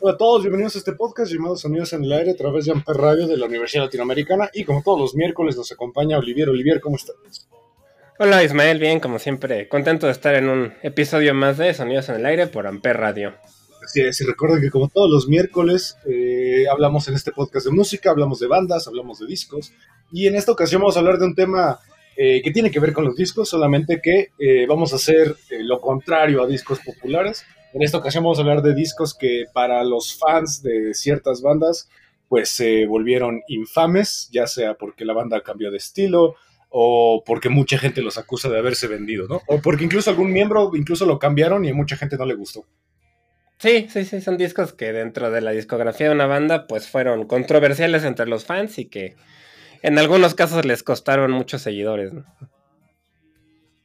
Hola a todos, bienvenidos a este podcast llamado Sonidos en el Aire a través de Amper Radio de la Universidad Latinoamericana y como todos los miércoles nos acompaña Olivier. Olivier, ¿cómo estás? Hola Ismael, bien, como siempre, contento de estar en un episodio más de Sonidos en el Aire por Amper Radio. Así es, y recuerden que como todos los miércoles eh, hablamos en este podcast de música, hablamos de bandas, hablamos de discos y en esta ocasión vamos a hablar de un tema eh, que tiene que ver con los discos, solamente que eh, vamos a hacer lo contrario a discos populares en esta ocasión vamos a hablar de discos que para los fans de ciertas bandas pues se volvieron infames, ya sea porque la banda cambió de estilo o porque mucha gente los acusa de haberse vendido, ¿no? O porque incluso algún miembro incluso lo cambiaron y a mucha gente no le gustó. Sí, sí, sí, son discos que dentro de la discografía de una banda pues fueron controversiales entre los fans y que en algunos casos les costaron muchos seguidores, ¿no?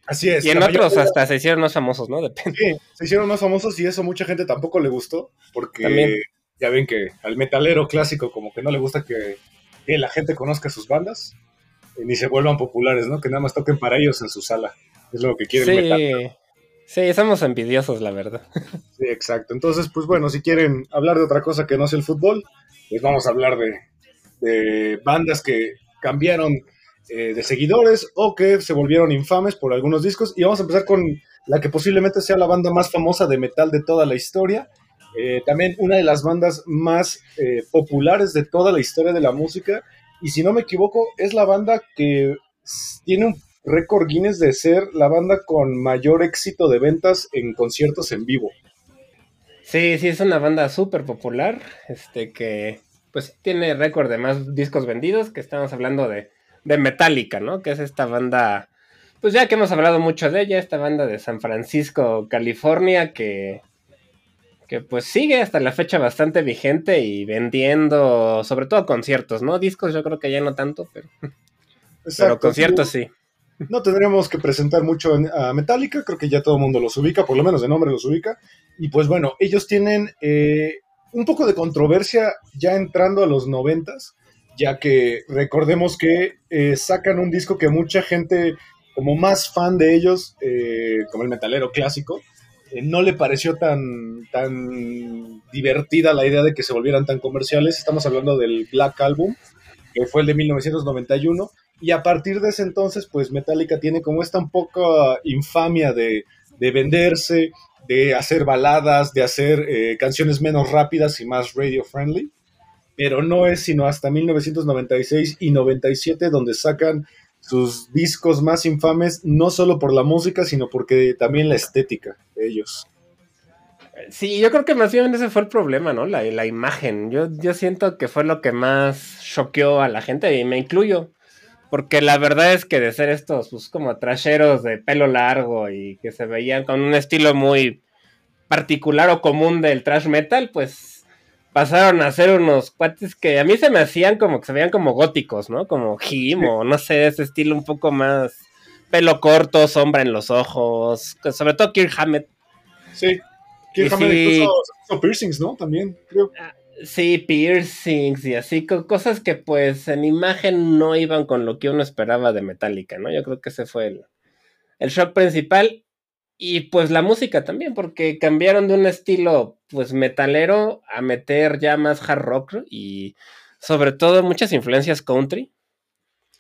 Así es. Y en otros hasta se hicieron más famosos, ¿no? Depende. Sí, se hicieron más famosos y eso mucha gente tampoco le gustó, porque ya ven que al metalero clásico como que no le gusta que, la gente conozca sus bandas, ni se vuelvan populares, ¿no? Que nada más toquen para ellos en su sala. Es lo que quieren sí. Sí, somos envidiosos, la verdad. Sí, exacto. Entonces, pues bueno, si quieren hablar de otra cosa que no sea el fútbol, pues vamos a hablar de, de bandas que cambiaron eh, de seguidores o que se volvieron infames por algunos discos. Y vamos a empezar con la que posiblemente sea la banda más famosa de metal de toda la historia. Eh, también una de las bandas más eh, populares de toda la historia de la música. Y si no me equivoco, es la banda que tiene un récord Guinness de ser la banda con mayor éxito de ventas en conciertos en vivo. Sí, sí, es una banda súper popular, este que pues tiene récord de más discos vendidos, que estamos hablando de de Metallica, ¿no? Que es esta banda, pues ya que hemos hablado mucho de ella, esta banda de San Francisco, California, que, que pues sigue hasta la fecha bastante vigente y vendiendo, sobre todo conciertos, ¿no? Discos yo creo que ya no tanto, pero, pero conciertos sí. No tendremos que presentar mucho a Metallica, creo que ya todo el mundo los ubica, por lo menos de nombre los ubica. Y pues bueno, ellos tienen eh, un poco de controversia ya entrando a los noventas, ya que recordemos que eh, sacan un disco que mucha gente, como más fan de ellos, eh, como el metalero clásico, eh, no le pareció tan, tan divertida la idea de que se volvieran tan comerciales. Estamos hablando del Black Album, que fue el de 1991. Y a partir de ese entonces, pues Metallica tiene como esta un poco infamia de, de venderse, de hacer baladas, de hacer canciones menos rápidas y más radio friendly pero no es sino hasta 1996 y 97 donde sacan sus discos más infames, no solo por la música, sino porque también la estética de ellos. Sí, yo creo que más bien ese fue el problema, ¿no? La, imagen. Yo, yo siento que fue lo que más choqueó a la gente y me incluyo. Porque la verdad es que de ser estos, pues como trasheros de pelo largo y que se veían con un estilo muy particular o común del trash metal, pues pasaron a ser unos cuates que a mí se me hacían como que se veían como góticos, ¿no? Como Jim o no sé, ese estilo un poco más pelo corto, sombra en los ojos, sobre todo Kirk Hammett. Sí, Kirk Hammett incluso piercings, ¿no? También, creo. Ah, sí, piercings y así, cosas que pues en imagen no iban con lo que uno esperaba de Metallica, ¿no? Yo creo que ese fue el, el shock principal. Y pues la música también, porque cambiaron de un estilo pues metalero a meter ya más hard rock y sobre todo muchas influencias country.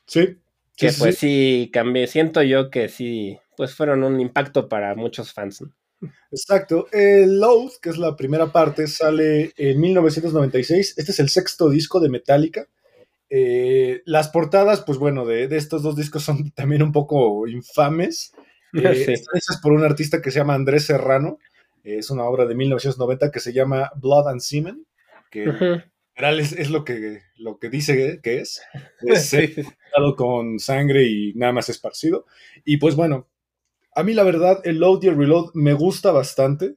Sí. Que pues sí. cambié, siento yo que sí, pues fueron un impacto para muchos fans. Exacto. El Load, que es la primera parte, sale en 1996. Este es el sexto disco de Metallica. Eh, las portadas, pues bueno, de, de, estos dos discos son también un poco infames. Eh, por un artista que se llama Andrés Serrano. Es una obra de 1990 que se llama Blood and Semen, que es, lo, que, lo que dice que es. Es con sangre y nada más esparcido. Y pues bueno, a mí la verdad el Load y el Reload me gusta bastante.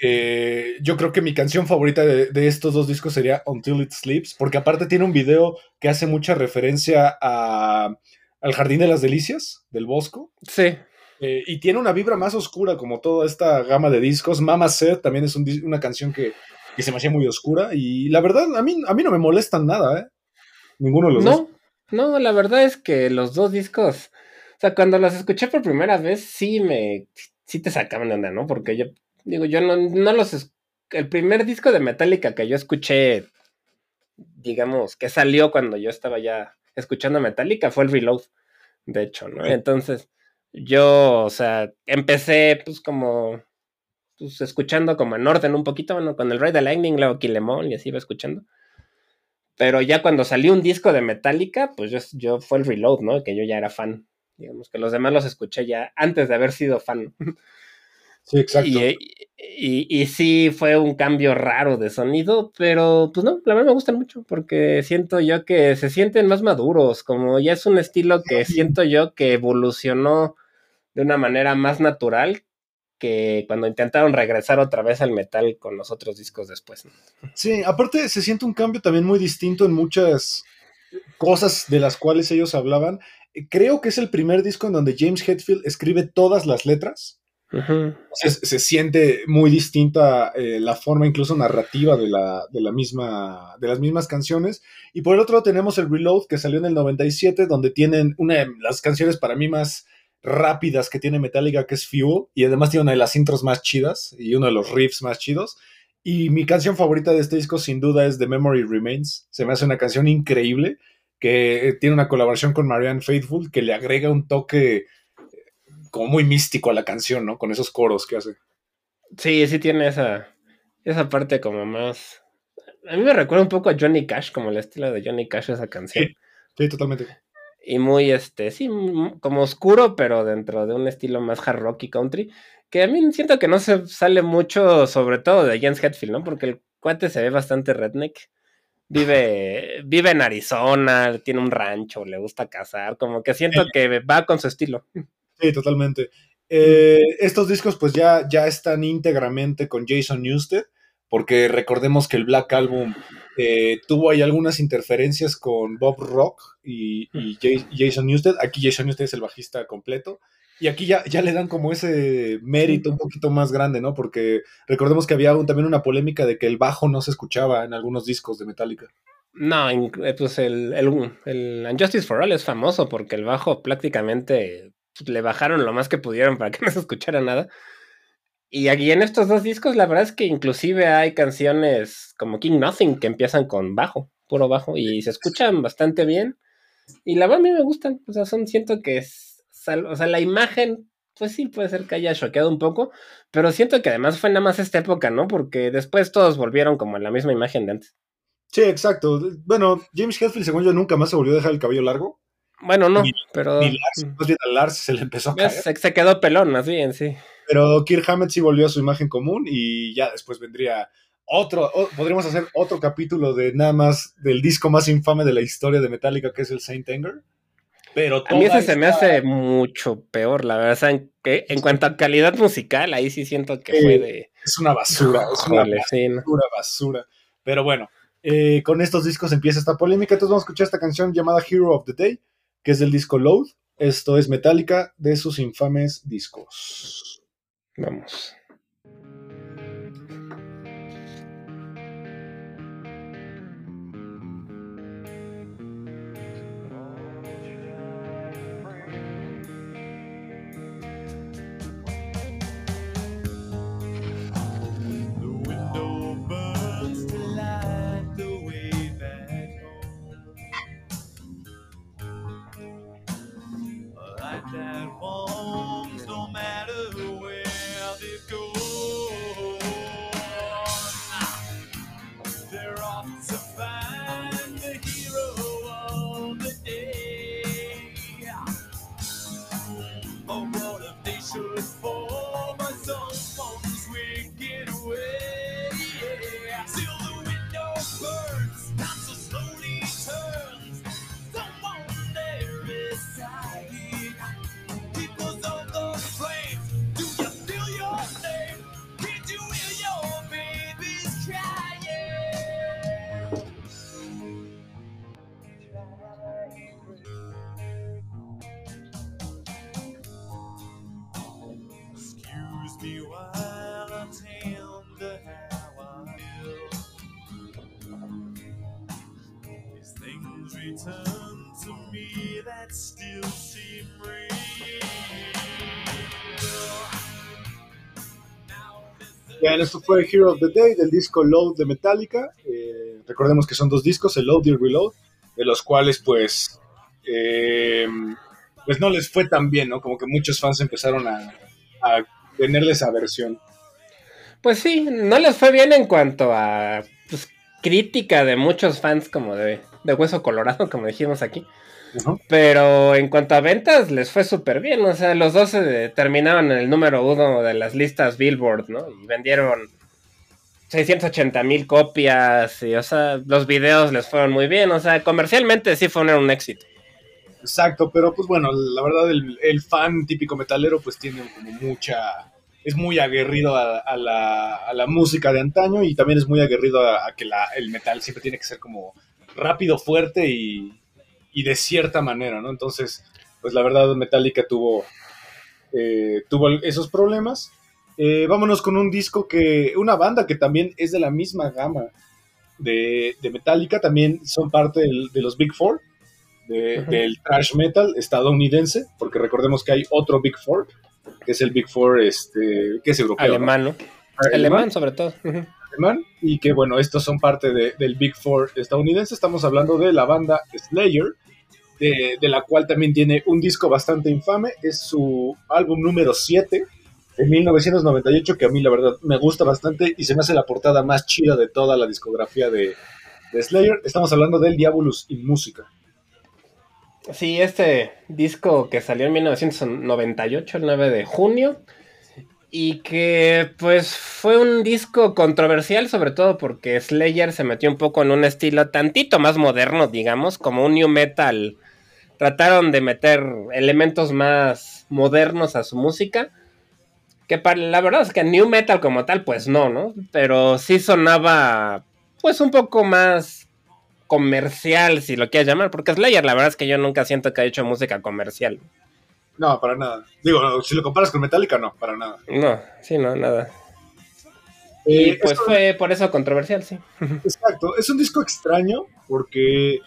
Eh, yo creo que mi canción favorita de, estos dos discos sería Until It Sleeps, porque aparte tiene un video que hace mucha referencia a, al Jardín de las Delicias del Bosco. Sí. Eh, y tiene una vibra más oscura, como toda esta gama de discos. Mama Said también es una canción que, se me hacía muy oscura. Y la verdad, a mí, a mí no me molestan nada, ¿eh? Ninguno de los dos. No, la verdad es que los dos discos, o sea, cuando los escuché por primera vez, sí me, sí te sacaban de onda, ¿no? Porque yo, digo, yo no, no los, el primer disco de Metallica que yo escuché, digamos, que salió cuando yo estaba ya escuchando Metallica fue el Reload, de hecho, ¿no? Entonces, yo, o sea, empecé pues como, pues escuchando como en orden un poquito, bueno, con el Rey de Lightning, luego Kilemon y así iba escuchando. Pero ya cuando salió un disco de Metallica, pues yo, yo fue el Reload, ¿no? Que yo ya era fan. Digamos que los demás los escuché ya antes de haber sido fan. Sí, exacto. Y, y, sí fue un cambio raro de sonido, pero pues no, la verdad me gustan mucho porque siento yo que se sienten más maduros, como ya es un estilo que siento yo que evolucionó de una manera más natural que cuando intentaron regresar otra vez al metal con los otros discos después. Sí, aparte se siente un cambio también muy distinto en muchas cosas de las cuales ellos hablaban. Creo que es el primer disco en donde James Hetfield escribe todas las letras se, siente muy distinta eh, la forma incluso narrativa de la, de la, misma, de las mismas canciones. Y por el otro lado tenemos el Reload que salió en el 97, donde tienen una de las canciones para mí más rápidas que tiene Metallica, que es Fuel, y además tiene una de las intros más chidas y uno de los riffs más chidos. Y mi canción favorita de este disco sin duda es The Memory Remains. Se me hace una canción increíble que tiene una colaboración con Marianne Faithful que le agrega un toque como muy místico a la canción, ¿no? Con esos coros que hace. Sí, sí tiene esa, esa parte como más... A mí me recuerda un poco a Johnny Cash, como el estilo de Johnny Cash esa canción. Sí, sí totalmente. Y muy, este, sí, como oscuro, pero dentro de un estilo más hard rock y country, que a mí siento que no se sale mucho, sobre todo de James Hetfield, ¿no? Porque el cuate se ve bastante redneck. Vive, vive en Arizona, tiene un rancho, le gusta cazar, como que siento que va con su estilo. Sí, totalmente. Eh, estos discos pues ya, ya están íntegramente con Jason Newsted, porque recordemos que el Black Album eh, tuvo ahí algunas interferencias con Bob Rock y, Jason Newsted. Aquí Jason Newsted es el bajista completo. Y aquí ya, ya le dan como ese mérito un poquito más grande, ¿no? Porque recordemos que había también una polémica de que el bajo no se escuchaba en algunos discos de Metallica. No, eh, pues el, el, el Unjustice for All es famoso porque el bajo prácticamente le bajaron lo más que pudieron para que no se escuchara nada. Y aquí en estos dos discos, la verdad es que inclusive hay canciones como King Nothing que empiezan con bajo, puro bajo, y se escuchan bastante bien. Y la verdad a mí me gustan, o sea, son, siento que es, o sea, la imagen, pues sí, puede ser que haya choqueado un poco, pero siento que además fue nada más esta época, ¿no? Porque después todos volvieron como en la misma imagen de antes. Sí, exacto. Bueno, James Hetfield, según yo, nunca más se volvió a dejar el cabello largo. Bueno, no, pero. Ni Lars, más bien a Lars se le empezó a caer. Se, quedó pelón, más bien, sí. Pero Kirk Hammett sí volvió a su imagen común y ya después vendría otro. podríamos hacer otro capítulo de nada más del disco más infame de la historia de Metallica, que es el Saint Anger. Pero a mí ese se me hace mucho peor, la verdad. En, que, en cuanto a calidad musical, ahí sí siento que fue de. Es una basura, es una basura, basura. Pero bueno, eh, con estos discos empieza esta polémica. Entonces vamos a escuchar esta canción llamada Hero of the Day que es del disco Load. Esto es Metallica de sus infames discos. Vamos. Bien, esto fue Hero of the Day del disco Load de Metallica. Eh, recordemos que son dos discos, el Load y el Reload, de los cuales pues eh, pues no les fue tan bien, ¿no? Como que muchos fans empezaron a, a tenerles aversión. Pues sí, no les fue bien en cuanto a pues, crítica de muchos fans como de, de Hueso Colorado, como dijimos aquí. Pero en cuanto a ventas, les fue súper bien. O sea, los dos se terminaron en el número uno de las listas Billboard, ¿no? Y vendieron 680 mil copias. Y, o sea, los videos les fueron muy bien. O sea, comercialmente sí fue un éxito. Exacto, pero pues bueno, la verdad, el, fan típico metalero, pues tiene como mucha. Es muy aguerrido a, la, música de antaño y también es muy aguerrido a, que el metal siempre tiene que ser como rápido, fuerte y, y de cierta manera, ¿no? Entonces, pues la verdad Metallica tuvo, eh, tuvo esos problemas. Eh, vámonos con un disco que, una banda que también es de la misma gama de, Metallica, también son parte de los Big Four, del thrash metal estadounidense, porque recordemos que hay otro Big Four, que es el Big Four, este, que es europeo. Alemán, ¿no? Alemán, sobre todo. Alemán, y que bueno, estos son parte del Big Four estadounidense. Estamos hablando de la banda Slayer, de, la cual también tiene un disco bastante infame, es su álbum número 7 de 1998, que a mí la verdad me gusta bastante y se me hace la portada más chida de toda la discografía de, Slayer. Estamos hablando del Diabolus in Música. Sí, este disco que salió en 1998, el 9 de junio, y que pues fue un disco controversial, sobre todo porque Slayer se metió un poco en un estilo tantito más moderno, digamos, como un new metal trataron de meter elementos más modernos a su música. Que para, la verdad es que New Metal como tal, pues no, ¿no? Pero sí sonaba, pues un poco más comercial, si lo quieres llamar. Porque Slayer, la verdad es que yo nunca siento que haya hecho música comercial. No, para nada. Digo, si lo comparas con Metallica, no, para nada. No, sí, no, nada. Y eh, pues fue por eso controversial, sí. Exacto. Es un disco extraño porque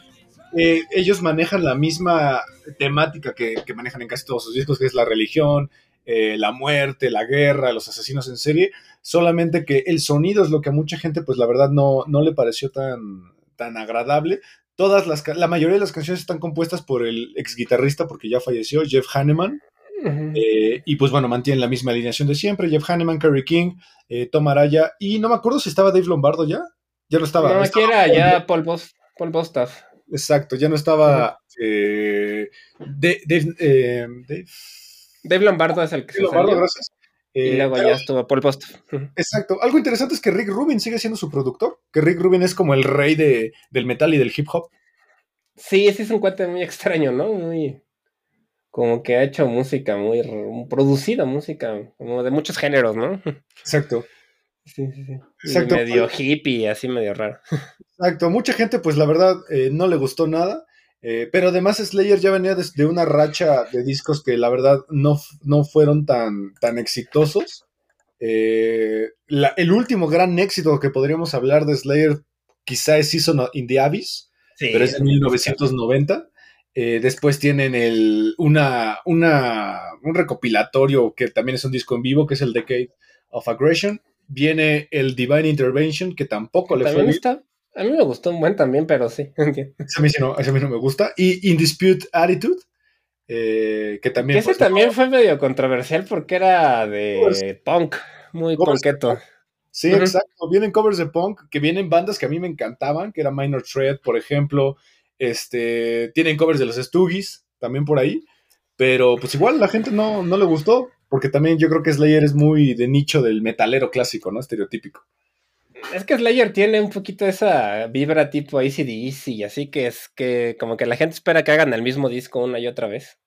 eh, ellos manejan la misma temática que, manejan en casi todos sus discos, que es la religión, eh, la muerte, la guerra, los asesinos en serie, solamente que el sonido es lo que a mucha gente, pues la verdad, no, no le pareció tan, tan agradable. Todas las, la mayoría de las canciones están compuestas por el ex guitarrista, porque ya falleció, Jeff Hanneman. Eh, y pues bueno, mantienen la misma alineación de siempre. Jeff Hanneman, Kerry King, Tom Araya. Y no me acuerdo si estaba Dave Lombardo ya. Ya no estaba. No, aquí era ya Paul, Paul Bostaff. Exacto, ya no estaba eh, eh, Dave, Lombardo es el que Dave Lombardo, gracias. y eh, luego ya estuvo Paul Post. Exacto. Algo interesante es que Rick Rubin sigue siendo su productor, que Rick Rubin es como el rey de, del metal y del hip hop. Sí, sí es un cuate muy extraño, ¿no? Muy como que ha hecho música muy producida música como de muchos géneros, ¿no? Exacto. Sí, sí, sí. Exacto. Medio hippie, así medio raro. Exacto. Mucha gente, pues la verdad, eh, no le gustó nada. Eh, pero además Slayer ya venía de, una racha de discos que la verdad no, no fueron tan, tan exitosos. Eh, el último gran éxito que podríamos hablar de Slayer quizá es Season in the Abyss, pero es de 1990. después tienen el, una, una, un recopilatorio que también es un disco en vivo, que es el Decade of Aggression viene el Divine Intervention, que tampoco le fue. Está, a mí me gustó un buen también, pero sí. a mí, no, a mí no me gusta. Y In Dispute Attitude, eh, que también. ese también fue medio controversial porque era de pues, punk, muy punketo. Sí, exacto. Vienen covers de punk, que vienen bandas que a mí me encantaban, que era Minor Threat, por ejemplo. Este, tienen covers de los Stoogies, también por ahí. Pero pues igual la gente no, no le gustó. Porque también yo creo que Slayer es muy de nicho del metalero clásico, ¿no? Estereotípico. Es que Slayer tiene un poquito esa vibra tipo ACDC, así que es que como que la gente espera que hagan el mismo disco una y otra vez.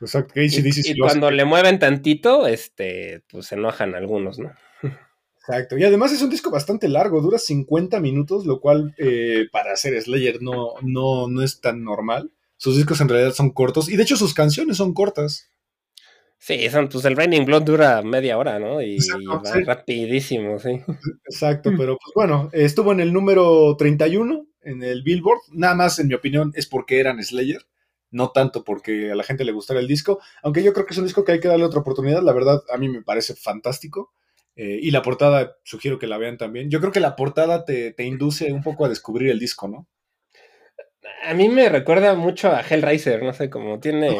Exacto, ACDC Y, y cuando le mueven tantito, este, pues se enojan algunos, ¿no? Exacto, y además es un disco bastante largo, dura 50 minutos, lo cual eh, para hacer Slayer no, no, no es tan normal. Sus discos en realidad son cortos, y de hecho sus canciones son cortas. Sí, son, pues el Raining Blood dura media hora, ¿no? Y, va rapidísimo, sí. Exacto, pero pues bueno, estuvo en el número 31 en el Billboard. Nada más, en mi opinión, es porque eran Slayer, no tanto porque a la gente le gustara el disco. Aunque yo creo que es un disco que hay que darle otra oportunidad. La verdad, a mí me parece fantástico. Eh, y la portada, sugiero que la vean también. Yo creo que la portada te, induce un poco a descubrir el disco, ¿no? A mí me recuerda mucho a Hellraiser, no sé, cómo tiene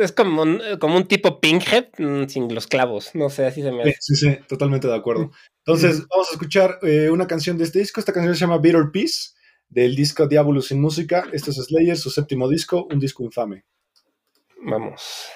es como un, como un tipo Pinkhead mm, sin los clavos, no sé, así se me hace. Sí, sí, totalmente de acuerdo. Entonces, vamos a escuchar eh, una canción de este disco. Esta canción se llama Bitter Peace, del disco Diablo sin música. Este es Slayer, su séptimo disco, un disco infame. Vamos.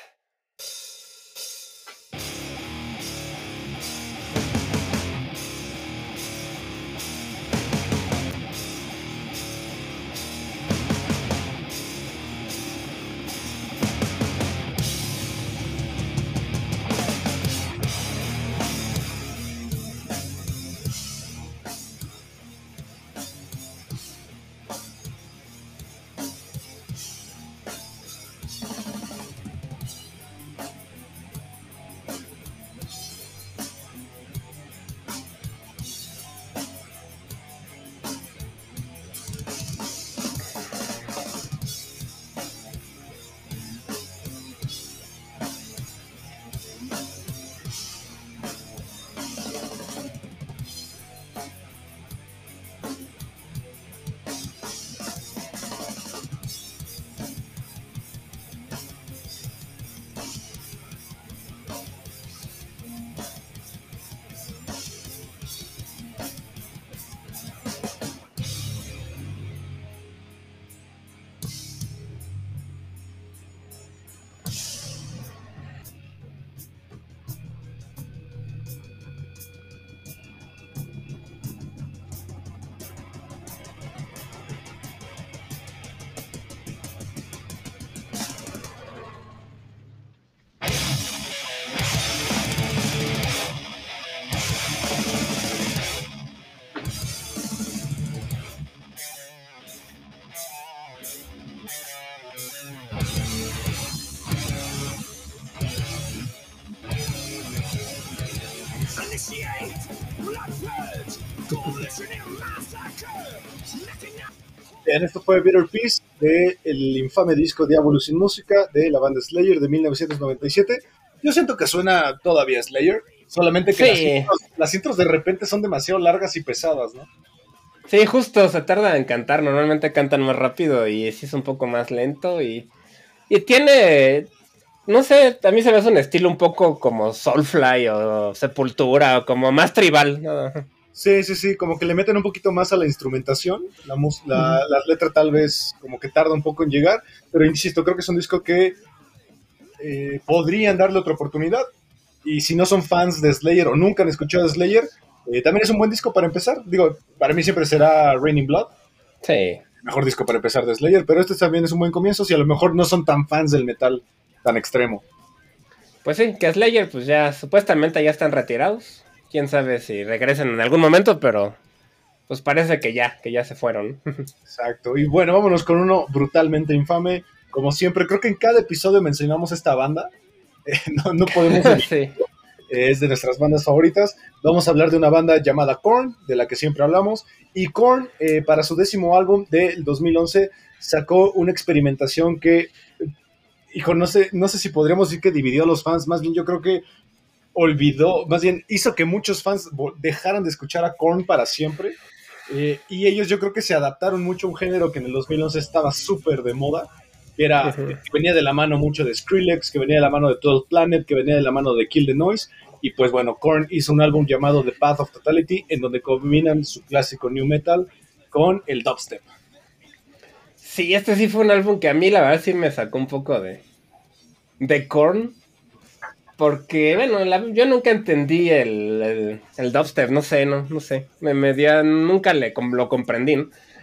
Bien, esto fue Bitter Peace del infame disco Diablo sin música de la banda Slayer de 1997. Yo siento que suena todavía Slayer, solamente que las, intros, de repente son demasiado largas y pesadas, ¿no? Sí, justo, se tarda en cantar, normalmente cantan más rápido y sí es un poco más lento y, y tiene, no sé, a mí se me hace un estilo un poco como Soulfly o Sepultura o como más tribal. ¿no? Sí, sí, sí, como que le meten un poquito más a la instrumentación, la, la, letra tal vez como que tarda un poco en llegar, pero insisto, creo que es un disco que eh, podrían darle otra oportunidad, y si no son fans de Slayer o nunca han escuchado Slayer, eh, también es un buen disco para empezar, digo, para mí siempre será Raining Blood. Sí. Mejor disco para empezar de Slayer, pero este también es un buen comienzo si a lo mejor no son tan fans del metal tan extremo. Pues sí, que Slayer pues ya supuestamente ya están retirados quién sabe si regresen en algún momento, pero pues parece que ya, que ya se fueron. Exacto. Y bueno, vámonos con uno brutalmente infame. Como siempre, creo que en cada episodio mencionamos esta banda. Eh, no, podemos. Es de nuestras bandas favoritas. Vamos a hablar de una banda llamada Korn, de la que siempre hablamos. Y Korn, eh, para su décimo álbum del 2011, sacó una experimentación que hijo, no sé, no sé si podríamos decir que dividió a los fans, más bien yo creo que olvidó, más bien hizo que muchos fans dejaran de escuchar a Korn para siempre. Eh, y ellos yo creo que se adaptaron mucho a un género que en el 2011 estaba súper de moda, que era, que venía de la mano mucho de Skrillex, que venía de la mano de Total Planet, que venía de la mano de Kill the Noise. Y pues bueno, Korn hizo un álbum llamado The Path of Totality, en donde combinan su clásico new metal con el dubstep. Sí, este sí fue un álbum que a mí la verdad sí me sacó un poco de, de Korn porque, bueno, yo nunca entendí el, el, dubstep, no sé, no, no sé. Me, me nunca le, lo comprendí.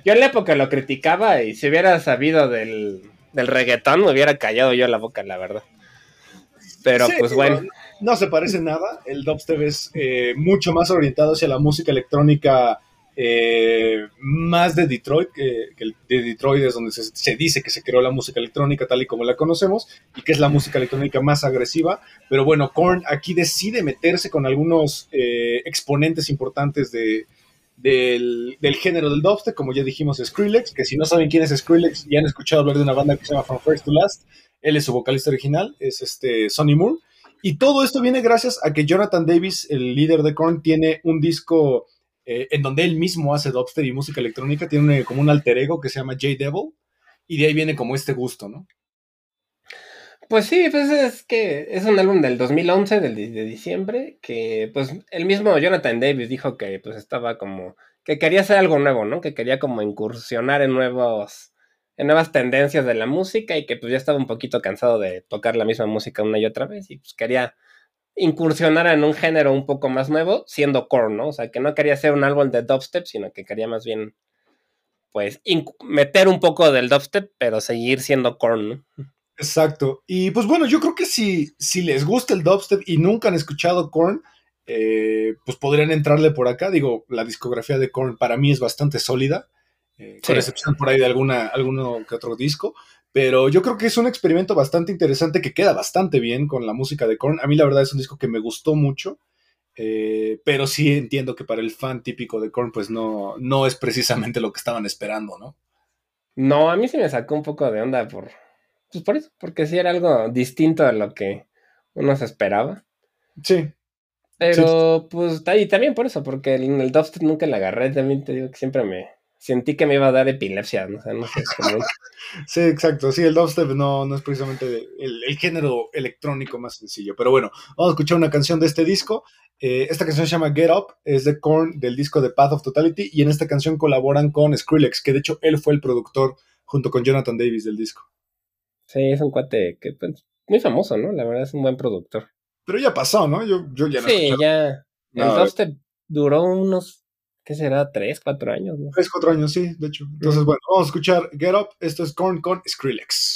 Yo en la época lo criticaba y si hubiera sabido del, del reggaetón me hubiera callado yo la boca, la verdad. Pero pues bueno. No, se parece nada. El dubstep es eh, mucho más orientado hacia la música electrónica eh, más de Detroit, que, de Detroit es donde se, dice que se creó la música electrónica tal y como la conocemos, y que es la música electrónica más agresiva. Pero bueno, Korn aquí decide meterse con algunos eh, exponentes importantes de, del, género del dubstep, como ya dijimos, Skrillex, que si no saben quién es Skrillex y han escuchado hablar de una banda que se llama From First to Last, él es su vocalista original, es este Sonny Moore. Y todo esto viene gracias a que Jonathan Davis, el líder de Korn, tiene un disco eh, en donde él mismo hace dubstep y música electrónica, tiene como un alter ego que se llama J Devil, y de ahí viene como este gusto, ¿no? Pues sí, pues es que es un álbum del 2011, del, de diciembre, que pues el mismo Jonathan Davis dijo que pues estaba como, que quería hacer algo nuevo, ¿no? Que quería como incursionar en nuevos, en nuevas tendencias de la música y que pues ya estaba un poquito cansado de tocar la misma música una y otra vez y pues quería incursionar en un género un poco más nuevo, siendo core, ¿no? O sea, que no quería hacer un álbum de dubstep, sino que quería más bien, pues, meter un poco del dubstep, pero seguir siendo core, ¿no? Exacto. Y pues bueno, yo creo que si, si les gusta el dubstep y nunca han escuchado Korn, eh, pues podrían entrarle por acá. Digo, la discografía de Korn para mí es bastante sólida, eh, con excepción por ahí de alguna, alguno que otro disco. Pero yo creo que es un experimento bastante interesante que queda bastante bien con la música de Korn. A mí la verdad es un disco que me gustó mucho. Eh, pero sí entiendo que para el fan típico de Korn, pues no, no es precisamente lo que estaban esperando, ¿no? No, a mí sí me sacó un poco de onda por, pues por eso, porque sí era algo distinto a lo que uno se esperaba. Sí. Pero, pues, y también por eso, porque en el dubstep nunca le agarré, también te digo que siempre me, sentí que me iba a dar epilepsia, ¿no? sé, sí, exacto. Sí, el dubstep no, no es precisamente el, género electrónico más sencillo. Pero bueno, vamos a escuchar una canción de este disco. Eh, esta canción se llama Get Up, es de Korn del disco de Path of Totality. Y en esta canción colaboran con Skrillex, que de hecho él fue el productor junto con Jonathan Davis del disco. Sí, es un cuate que, pues, muy famoso, ¿no? La verdad es un buen productor. Pero ya pasó, ¿no? Yo, yo ya no Sí, ya. el dubstep duró unos ¿qué será? ¿Tres, cuatro años? ¿no? Tres, cuatro años, sí, de hecho. Entonces, bueno, vamos a escuchar Get Up. Esto es Korn con Skrillex.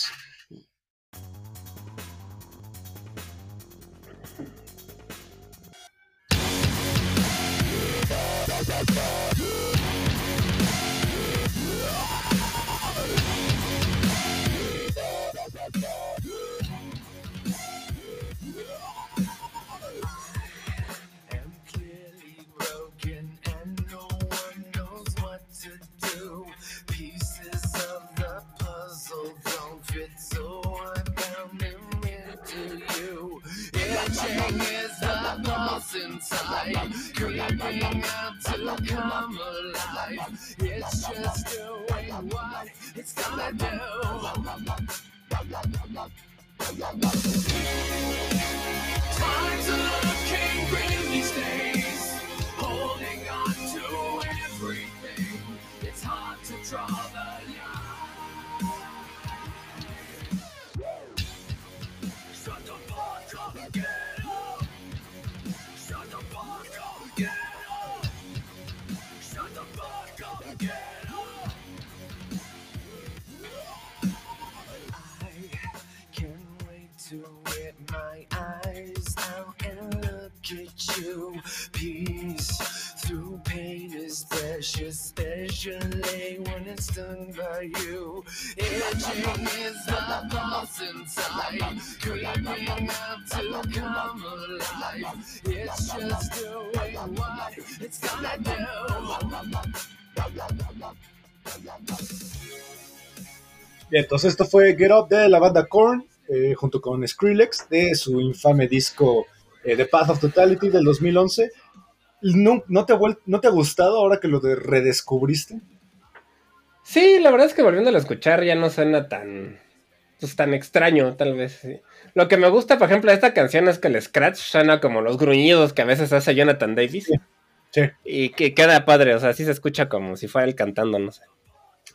Inside, screaming out to come alive. It's just doing what it's gonna do. Times are looking grim these days, holding on to everything. It's hard to draw the you peace through pain is precious, especially when it's done by you. Is the out to come alive. It's just it's gonna do. Entonces esto fue Get Up de la banda Korn, eh, junto con Skrillex, de su infame disco eh, The Path of Totality del 2011. ¿No, no, te ha ¿No te ha gustado ahora que lo de redescubriste? Sí, la verdad es que volviéndolo a escuchar ya no suena tan, pues, tan extraño, tal vez. Lo que me gusta, por ejemplo, de esta canción es que el scratch suena como los gruñidos que a veces hace Jonathan Davis. Sí. Y que queda padre, o sea, sí se escucha como si fuera él cantando, no sé.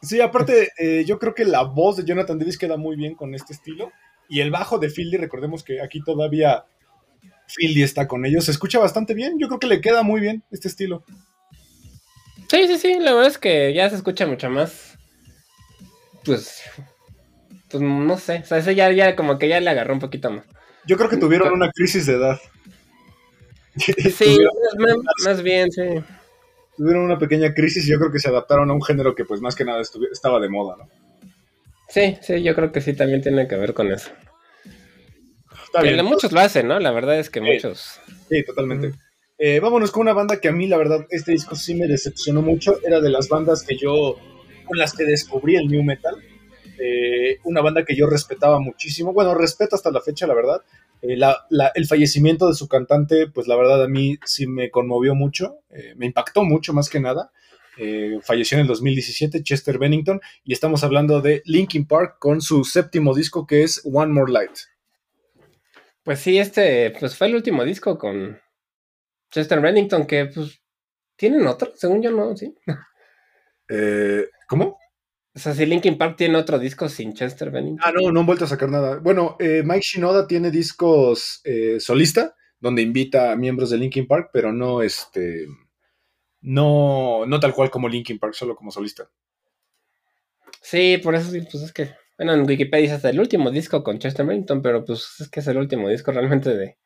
Sí, aparte, eh, yo creo que la voz de Jonathan Davis queda muy bien con este estilo. Y el bajo de Fieldy, recordemos que aquí todavía Philly está con ellos. Se escucha bastante bien. Yo creo que le queda muy bien este estilo. Sí, sí, sí. La verdad es que ya se escucha mucho más. Pues. Pues no sé. O sea, ese ya, ya como que ya le agarró un poquito más. Yo creo que tuvieron una crisis de edad. Sí, más, más, bien, sí. Tuvieron una pequeña crisis y yo creo que se adaptaron a un género que pues más que nada estaba de moda, ¿no? Sí, sí, yo creo que sí también tiene que ver con eso. Está bien. muchos lo hacen, ¿no? La verdad es que muchos. Sí, totalmente. Eh, vámonos con una banda que a mí, la verdad, este disco sí me decepcionó mucho. Era de las bandas que yo, con las que descubrí el new metal. Eh, una banda que yo respetaba muchísimo. Bueno, respeto hasta la fecha, la verdad. Eh, el fallecimiento de su cantante, pues la verdad a mí sí me conmovió mucho, me impactó mucho más que nada. falleció en el 2017, Chester Bennington, y estamos hablando de Linkin Park con su séptimo disco que es One More Light. Pues sí, este pues fue el último disco con Chester Bennington, que pues tienen otro, según yo no, ¿sí? Eh, ¿Cómo? O sea, si Linkin Park tiene otro disco sin Chester Bennington. Ah, no, no han vuelto a sacar nada. Bueno, eh, Mike Shinoda tiene discos eh, solista, donde invita a miembros de Linkin Park, pero no este. No, no tal cual como Linkin Park, solo como solista. Sí, por eso sí, pues es que bueno, en Wikipedia dice el último disco con Chester Bennington, pero pues es que es el último disco realmente de,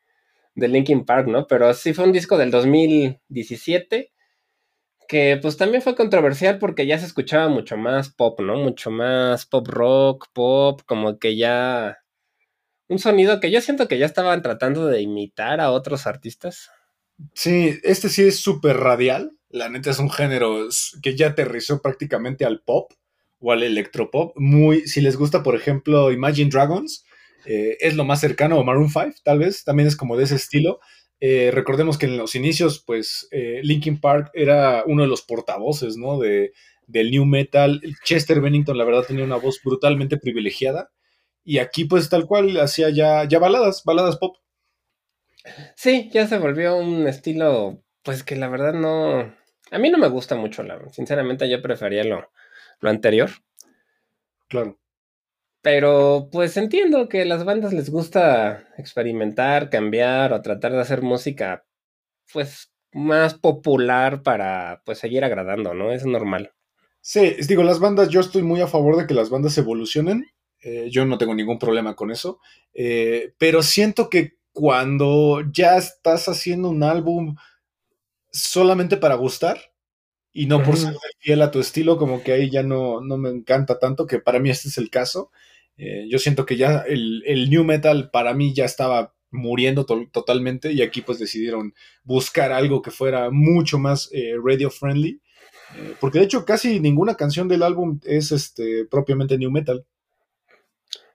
de Linkin Park, ¿no? Pero sí fue un disco del 2017 que pues también fue controversial porque ya se escuchaba mucho más pop, ¿no? Mucho más pop rock, pop, como que ya un sonido que yo siento que ya estaban tratando de imitar a otros artistas. Sí, este sí es súper radial. La neta es un género que ya aterrizó prácticamente al pop o al electropop. Muy, si les gusta, por ejemplo, Imagine Dragons, eh, es lo más cercano, o Maroon 5, tal vez, también es como de ese estilo. Eh, recordemos que en los inicios, pues, eh, Linkin Park era uno de los portavoces, ¿no? De, del new metal. Chester Bennington, la verdad, tenía una voz brutalmente privilegiada. Y aquí, pues, tal cual, hacía ya, ya baladas, baladas pop. Sí, ya se volvió un estilo, pues, que la verdad no... A mí no me gusta mucho, sinceramente yo prefería lo, lo anterior. Claro. Pero pues entiendo que a las bandas les gusta experimentar, cambiar o tratar de hacer música pues más popular para pues seguir agradando, ¿no? Es normal. Sí, digo, las bandas, yo estoy muy a favor de que las bandas evolucionen. Eh, yo no tengo ningún problema con eso. Eh, pero siento que cuando ya estás haciendo un álbum solamente para gustar, y no por ser fiel a tu estilo, como que ahí ya no, no me encanta tanto, que para mí este es el caso. Eh, yo siento que ya el, el, new metal para mí ya estaba muriendo totalmente y aquí pues decidieron buscar algo que fuera mucho más eh, radio friendly. Eh, porque de hecho casi ninguna canción del álbum es este, propiamente new metal.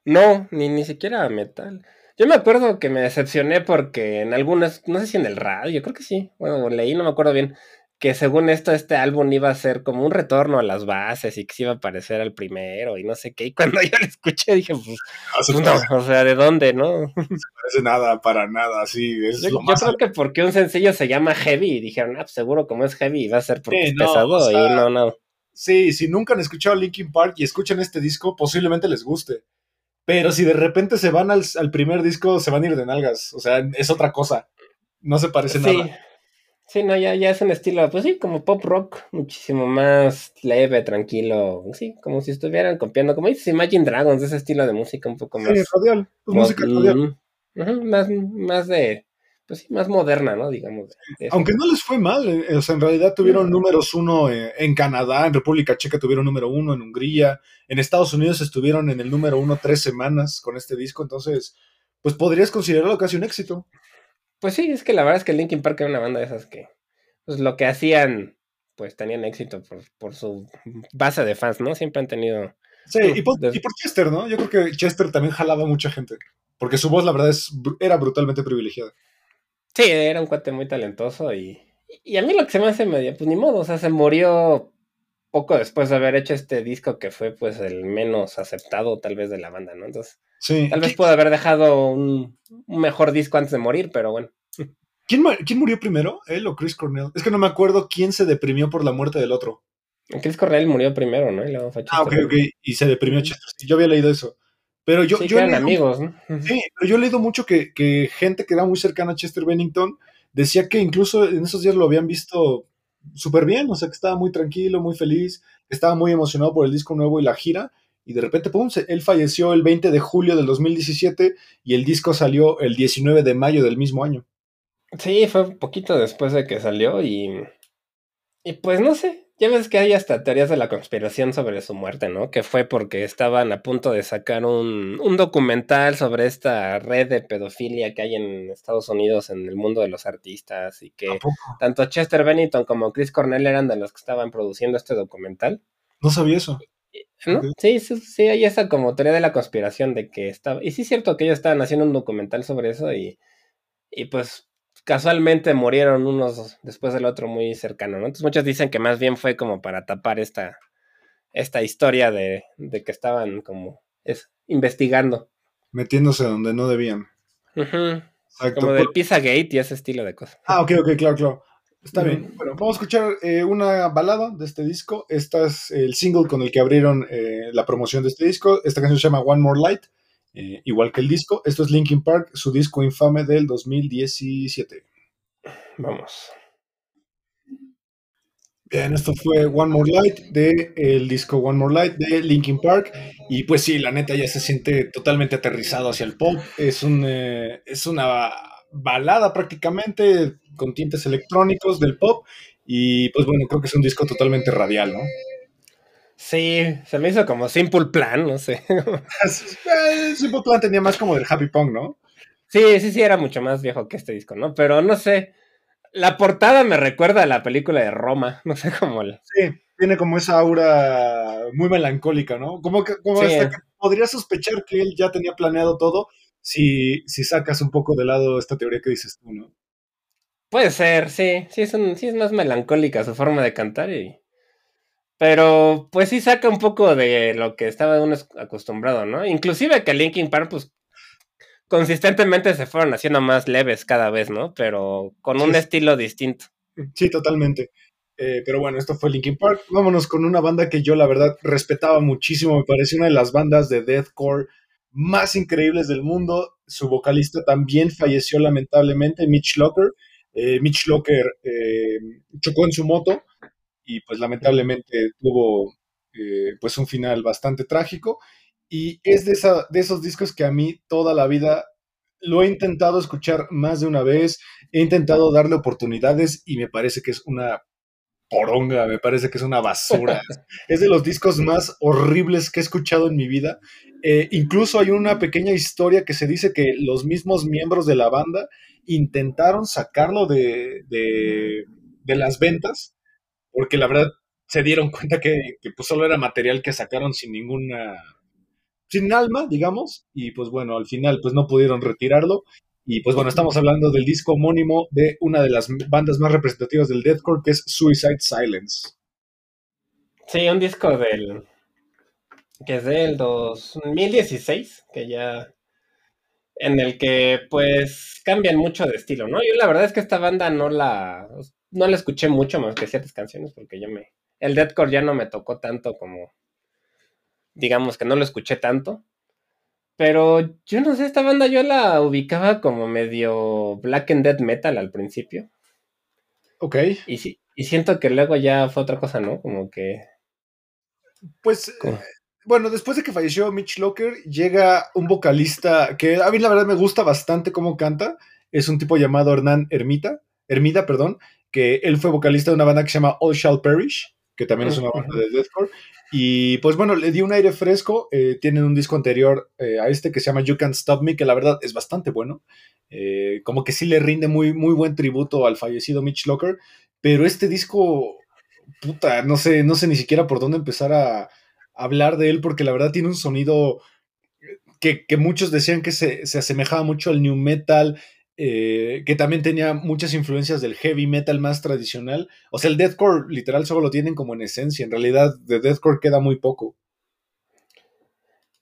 No, ni, ni siquiera metal. Yo me acuerdo que me decepcioné porque en algunas, no sé si en el radio, creo que sí, bueno, leí, no me acuerdo bien, que según esto este álbum iba a ser como un retorno a las bases y que se iba a parecer al primero y no sé qué. Y cuando yo lo escuché dije, pues, pues no, o sea, ¿de dónde, no? No parece nada, para nada, así. Es yo, creo que porque un sencillo se llama Heavy y dijeron, ah, pues seguro como es Heavy va a ser porque es pesado y no, no. Sí, si nunca han escuchado Linkin Park y escuchan este disco, posiblemente les guste. Pero si de repente se van al, primer disco, se van a ir de nalgas. O sea, es otra cosa. No se parece sí. nada. Sí, no, ya, ya es un estilo, pues sí, como pop rock, muchísimo más leve, tranquilo, sí, como si estuvieran copiando, como dices, Imagine Dragons, ese estilo de música un poco más. Sí, radial, pues música radial. más, más de, pues sí, más moderna, ¿no? Digamos. Aunque no les fue mal, eh, o sea, en realidad tuvieron números uno eh, en Canadá, en República Checa tuvieron número uno, en Hungría, en Estados Unidos estuvieron en el número uno tres semanas con este disco, entonces, pues podrías considerarlo casi un éxito. Pues sí, es que la verdad es que Linkin Park era una banda de esas que, pues lo que hacían, pues tenían éxito por, su base de fans, ¿no? Siempre han tenido... Sí, y por, Chester, ¿no? Yo creo que Chester también jalaba a mucha gente, porque su voz, la verdad, es, era brutalmente privilegiada. Sí, era un cuate muy talentoso y, y a mí lo que se me hace medio, pues ni modo, o sea, se murió poco después de haber hecho este disco que fue pues el menos aceptado tal vez de la banda, ¿no? Entonces, tal vez pudo haber dejado un, mejor disco antes de morir, pero bueno. ¿Quién, ¿Quién, murió primero? ¿Él o Chris Cornell? Es que no me acuerdo quién se deprimió por la muerte del otro. Chris Cornell murió primero, ¿no? Y ah, ok, ok. Y se deprimió Chester. Yo había leído eso. Pero yo, Sí, yo eran leído- amigos, ¿no? Sí, pero yo he leído mucho que, que gente que era muy cercana a Chester Bennington decía que incluso en esos días lo habían visto súper bien, o sea, que estaba muy tranquilo, muy feliz, estaba muy emocionado por el disco nuevo y la gira, y de repente, pum, él falleció el 20 de julio del 2017 y el disco salió el 19 de mayo del mismo año. Sí, fue un poquito después de que salió y. Y pues no sé. Ya ves que hay hasta teorías de la conspiración sobre su muerte, ¿no? Que fue porque estaban a punto de sacar un, un documental sobre esta red de pedofilia que hay en Estados Unidos en el mundo de los artistas y ¿A que tanto Chester Bennington como Chris Cornell eran de los que estaban produciendo este documental. No sabía eso. Sí, sí, sí, hay esa como teoría de la conspiración de que estaba. Y sí es cierto que ellos estaban haciendo un documental sobre eso y, y pues casualmente murieron unos después del otro muy cercano, ¿no? Entonces muchos dicen que más bien fue como para tapar esta, esta historia de, de que estaban como es, investigando. Metiéndose donde no debían. Ujú, Exacto. Como del Pizzagate y ese estilo de cosas. Ah, ok, ok, claro, claro. Está bien. Bueno, vamos a escuchar eh, una balada de este disco. Esta es el single con el que abrieron eh, la promoción de este disco. Esta canción se llama One More Light, eh, igual que el disco. Esto es Linkin Park, su disco infame del 2017. Vamos. Bien, esto fue One More Light de el disco One More Light de Linkin Park. Y pues sí, la neta ya se siente totalmente aterrizado hacia el pop. Es, un, eh, es una balada prácticamente con tintes electrónicos del pop. Y pues bueno, creo que es un disco totalmente radial, ¿no? Sí, se me hizo como Simple Plan, no sé. Eh, Simple Plan tenía más como del happy punk, ¿no? Sí, sí, sí, era mucho más viejo que este disco, ¿no? Pero no sé. La portada me recuerda a la película de Roma. No sé cómo. la- Sí, tiene como esa aura muy melancólica, ¿no? Como que, como Sí. hasta que podría sospechar que él ya tenía planeado todo si, si sacas un poco de lado esta teoría que dices tú, ¿no? Puede ser, sí. Sí es, un- sí es más melancólica su forma de cantar. Y... Pero pues sí saca un poco de lo que estaba uno acostumbrado, ¿no? Inclusive que Linkin Park, pues consistentemente se fueron haciendo más leves cada vez, ¿no? Pero con un Sí. estilo distinto. Sí, totalmente. Eh, pero bueno, esto fue Linkin Park. Vámonos con una banda que yo la verdad respetaba muchísimo. Me parece una de las bandas de deathcore más increíbles del mundo. Su vocalista también falleció lamentablemente, Mitch Locker. Eh, Mitch Locker eh, chocó en su moto y pues lamentablemente tuvo eh, pues un final bastante trágico. Y es de, esa, de esos discos que a mí toda la vida lo he intentado escuchar más de una vez, he intentado darle oportunidades y me parece que es una poronga, me parece que es una basura. es de los discos más horribles que he escuchado en mi vida. Eh, incluso hay una pequeña historia que se dice que los mismos miembros de la banda intentaron sacarlo de, de, de las ventas, porque la verdad se dieron cuenta que, que pues solo era material que sacaron sin ninguna sin alma, digamos, y pues bueno, al final pues no pudieron retirarlo. Y pues bueno, estamos hablando del disco homónimo de una de las bandas más representativas del deathcore, que es Suicide Silence. Sí, un disco del. que es del 2016, que ya. en el que pues cambian mucho de estilo, ¿no? Yo la verdad es que esta banda no la. no la escuché mucho más que ciertas canciones, porque yo me. el deathcore ya no me tocó tanto como. digamos que no lo escuché tanto. Pero yo no sé, esta banda yo la ubicaba como medio black and death metal al principio. Ok, Y, sí, y siento que luego ya fue otra cosa, ¿no? Como que. pues eh, bueno, después de que falleció Mitch Locker, llega un vocalista que a mí la verdad me gusta bastante cómo canta. Es un tipo llamado Hernán Hermita, Hermida, perdón, que él fue vocalista de una banda que se llama All Shall Perish, que también es una banda de deathcore. Y pues bueno, le dio un aire fresco. eh, tienen un disco anterior eh, a este que se llama You Can't Stop Me, que la verdad es bastante bueno. Eh, como que sí le rinde muy, muy buen tributo al fallecido Mitch Locker. Pero este disco, puta, no sé, no sé ni siquiera por dónde empezar a hablar de él, porque la verdad tiene un sonido que, que muchos decían que se, se, asemejaba mucho al new metal, eh, que también tenía muchas influencias del heavy metal más tradicional. O sea, el deathcore literal solo lo tienen como en esencia, en realidad de deathcore queda muy poco.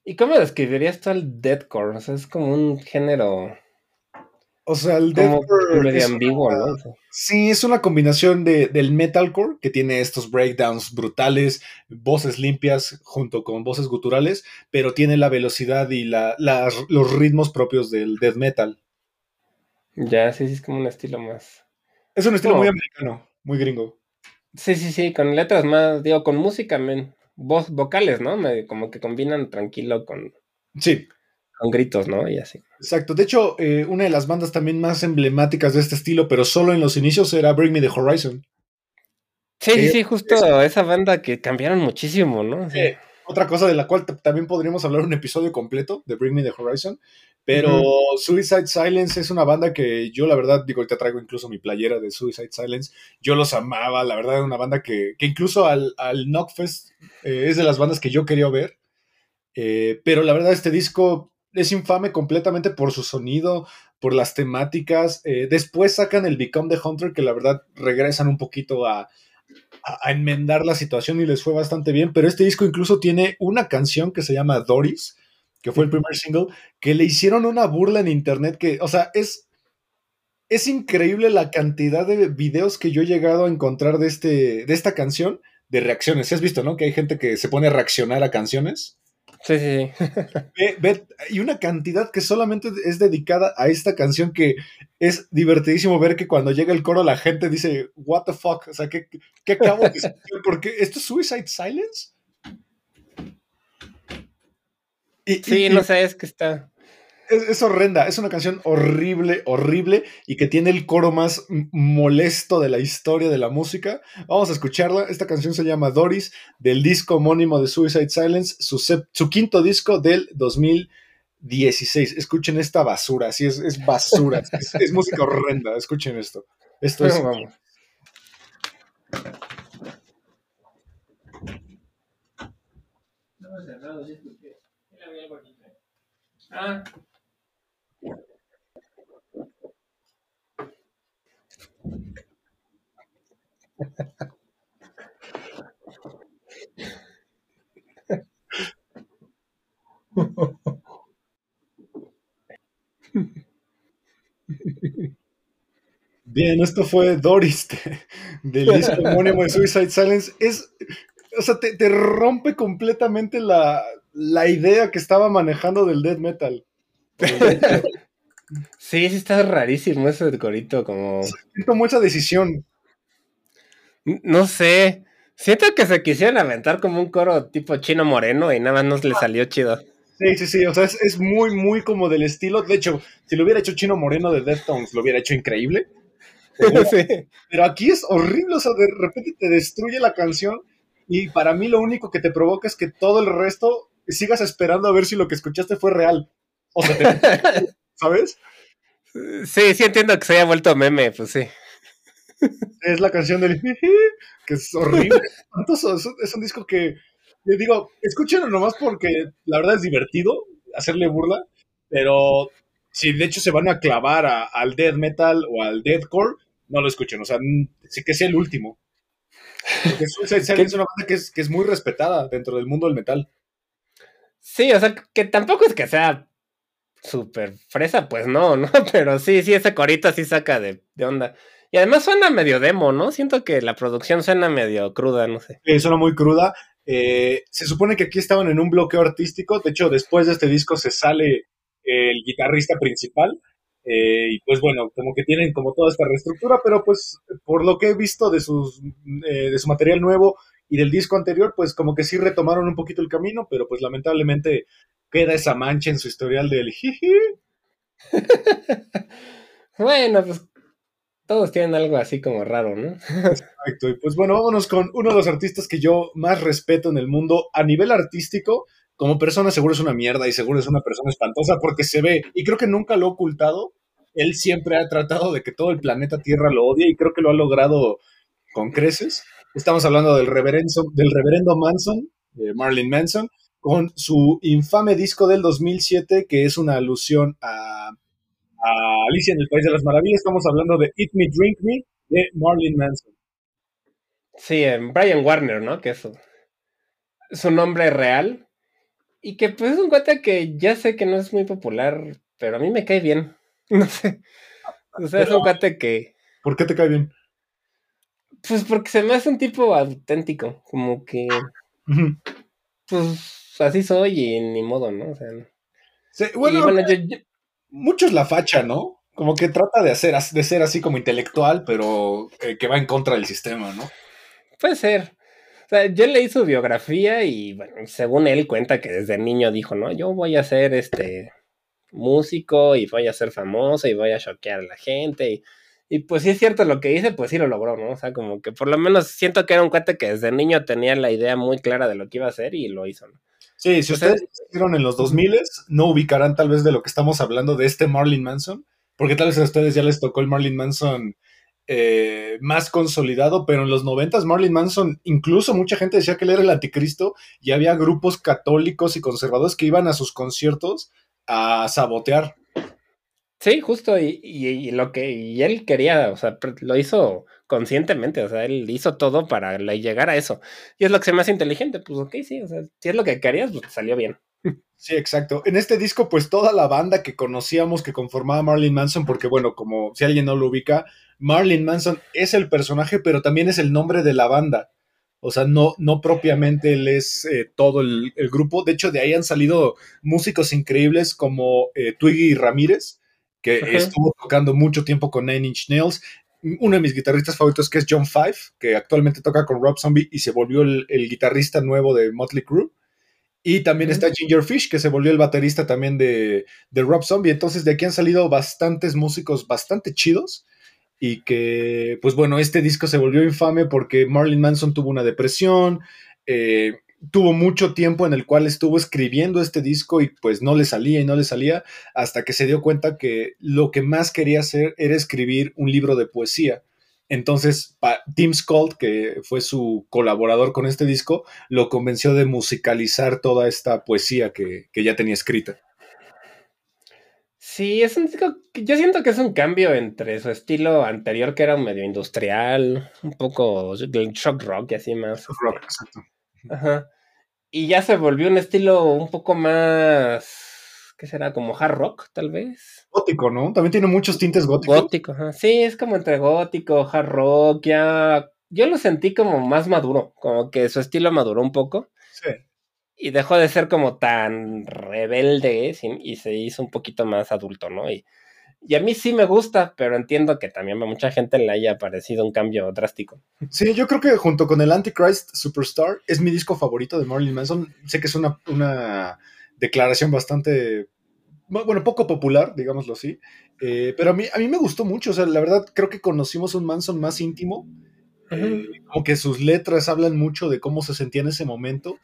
¿Y cómo describirías tú al deathcore? O sea, es como un género O sea, el deathcore medio ambiguo, una- ¿no? Sí, es una combinación de, del metalcore, que tiene estos breakdowns brutales, voces limpias junto con voces guturales, pero tiene la velocidad y la, los ritmos propios del death metal. Ya, sí, sí, es como un estilo más. Es un estilo muy americano, muy gringo. Sí, sí, sí, con letras más, digo, con música, men. Voz, vocales, ¿no? Me- como que combinan tranquilo con, Sí, con gritos, ¿no? Y así. exacto. De hecho, eh, una de las bandas también más emblemáticas de este estilo, pero solo en los inicios, era Bring Me the Horizon. Sí, sí, sí, justo esa banda que cambiaron muchísimo, ¿no? Sí. Eh, otra cosa de la cual también podríamos hablar un episodio completo de Bring Me the Horizon. Pero Suicide Silence es una banda que yo, la verdad, digo, ahorita traigo incluso mi playera de Suicide Silence. Yo los amaba, la verdad, era una banda que, que incluso al, al Knockfest eh, es de las bandas que yo quería ver. Eh, pero la verdad, este disco es infame completamente por su sonido, por las temáticas. Eh, después sacan el Become the Hunter, que la verdad regresan un poquito a, a, a enmendar la situación y les fue bastante bien. Pero este disco incluso tiene una canción que se llama Doris, que fue el primer single, que le hicieron una burla en internet que, o sea, es, es increíble la cantidad de videos que yo he llegado a encontrar de, este, de esta canción, de reacciones. ¿Sí has visto, no? Que hay gente que se pone a reaccionar a canciones. Sí, sí, sí. Ve, ve, y una cantidad que solamente es dedicada a esta canción que es divertidísimo ver que cuando llega el coro la gente dice, what the fuck, o sea, ¿qué, qué acabo de escuchar? ¿Por qué? ¿Esto es Suicide Silence? Y, Sí, y- no sé, es que está. es, es horrenda, es una canción horrible, horrible y que tiene el coro más molesto de la historia de la música. Vamos a escucharla. Esta canción se llama Doris, del disco homónimo de Suicide Silence, su, quinto disco del 2016. Escuchen esta basura, sí, es, es basura, es, es música horrenda. Escuchen esto. Esto es. Vamos. Ah. Bien, esto fue Doris de- del disco homónimo de Suicide Silence. Es, o sea, te, te rompe completamente la, la idea que estaba manejando del death metal. Sí, sí, está rarísimo ese corito, como. ¿Quién tomó esa decisión? No sé. Siento que se quisieron aventar como un coro tipo chino moreno y nada más no le salió chido. Sí, sí, sí, o sea, es, es muy, muy como del estilo. De hecho, si lo hubiera hecho Chino Moreno de Deftones, lo hubiera hecho increíble. Sí. Pero aquí es horrible, o sea, de repente te destruye la canción y para mí lo único que te provoca es que todo el resto sigas esperando a ver si lo que escuchaste fue real. O sea, te- ¿sabes? Sí, sí entiendo que se haya vuelto meme, pues sí. Es la canción del que es horrible. Es, un- es disco que, yo digo, escúchenlo nomás porque la verdad es divertido hacerle burla, pero si de hecho se van a clavar a- al death metal o al deathcore, no lo escuchen, o sea, sí que sea el último. Porque Silence es una banda que es, que es muy respetada dentro del mundo del metal. Sí, o sea, que tampoco es que sea súper fresa, pues no, ¿no? Pero sí, sí, ese corito sí saca de, de onda. Y además suena medio demo, ¿no? Siento que la producción suena medio cruda, no sé. Eh, suena muy cruda. Eh, se supone que aquí estaban en un bloqueo artístico. De hecho, después de este disco se sale el guitarrista principal. Eh, y pues bueno, como que tienen como toda esta reestructura, pero pues por lo que he visto de, sus, eh, de su material nuevo y del disco anterior, pues como que sí retomaron un poquito el camino, pero pues lamentablemente queda esa mancha en su historial del jiji. Bueno, pues todos tienen algo así como raro, ¿no? Exacto. Y pues bueno, vámonos con uno de los artistas que yo más respeto en el mundo a nivel artístico. Como persona seguro es una mierda y seguro es una persona espantosa porque se ve, y creo que nunca lo ha ocultado, él siempre ha tratado de que todo el planeta Tierra lo odie y creo que lo ha logrado con creces. Estamos hablando del reverendo, del reverendo Manson, de Marlon Manson, con su infame disco del 2007 que es una alusión a, a Alicia en el País de las Maravillas. Estamos hablando de Eat Me, Drink Me de Marlon Manson. Sí, en Brian Warner, ¿no? Que es su, su nombre real. Y que pues es un cuate que ya sé que no es muy popular, pero a mí me cae bien. No sé. O sea, es un cuate que. ¿Por qué te cae bien? Pues porque se me hace un tipo auténtico, como que. Pues así soy y ni modo, ¿no? O sea. bueno, muchos la facha, ¿no? Como que trata de hacer de ser así como intelectual, pero eh, que va en contra del sistema, ¿no? Puede ser. O sea, yo leí su biografía y, bueno, según él cuenta que desde niño dijo, ¿no? Yo voy a ser este músico y voy a ser famoso y voy a choquear a la gente. Y, y pues sí es cierto lo que dice, pues sí lo logró, ¿no? O sea, como que por lo menos siento que era un cuate que desde niño tenía la idea muy clara de lo que iba a hacer y lo hizo, ¿no? Sí, si ustedes vieron en los 2000 no ubicarán tal vez de lo que estamos hablando de este Marlin Manson, porque tal vez a ustedes ya les tocó el Marlin Manson eh, más consolidado, pero en los noventas Marlin Manson, incluso mucha gente decía que él era el anticristo y había grupos católicos y conservadores que iban a sus conciertos a sabotear. Sí, justo, y, lo que y él quería, o sea, lo hizo conscientemente, o sea, él hizo todo para llegar a eso. Y es lo que se me hace inteligente, pues ok, sí, o sea, si es lo que querías, pues salió bien. Sí, exacto. En este disco, pues toda la banda que conocíamos que conformaba Marlin Manson, porque bueno, como si alguien no lo ubica, Marlin Manson es el personaje, pero también es el nombre de la banda. O sea, no, no propiamente él es eh, todo el, grupo. De hecho, de ahí han salido músicos increíbles como eh, Twiggy Ramírez, que estuvo tocando mucho tiempo con Nine Inch Nails. Uno de mis guitarristas favoritos, que es John Five, que actualmente toca con Rob Zombie y se volvió el, guitarrista nuevo de Motley Crue. Y también está Ginger Fish, que se volvió el baterista también de, de Rob Zombie. Entonces, de aquí han salido bastantes músicos bastante chidos y que, pues bueno, este disco se volvió infame porque Marilyn Manson tuvo una depresión, eh, tuvo mucho tiempo en el cual estuvo escribiendo este disco y pues no le salía y no le salía hasta que se dio cuenta que lo que más quería hacer era escribir un libro de poesía. Entonces, Tim Scott, que fue su colaborador con este disco, lo convenció de musicalizar toda esta poesía que, que ya tenía escrita. Sí, es un disco yo siento que es un cambio entre su estilo anterior, que era medio industrial, un poco shock rock y así más. Shock rock, exacto. Ajá. Y ya se volvió un estilo un poco más. ¿Qué será? Como hard rock, tal vez. Gótico, ¿no? También tiene muchos tintes góticos. Gótico, ajá. Sí, es como entre gótico, hard rock, ya. Yo lo sentí como más maduro, como que su estilo maduró un poco. Sí y dejó de ser como tan rebelde y se hizo un poquito más adulto, ¿no? Y, y a mí sí me gusta, pero entiendo que también a mucha gente le haya parecido un cambio drástico. Sí, yo creo que junto con el Antichrist Superstar es mi disco favorito de Marilyn Manson. Sé que es una, una declaración bastante, bueno, poco popular, digámoslo así, eh, pero a mí, a mí me gustó mucho. O sea, la verdad creo que conocimos un Manson más íntimo. Eh, como que sus letras hablan mucho de cómo se sentía en ese momento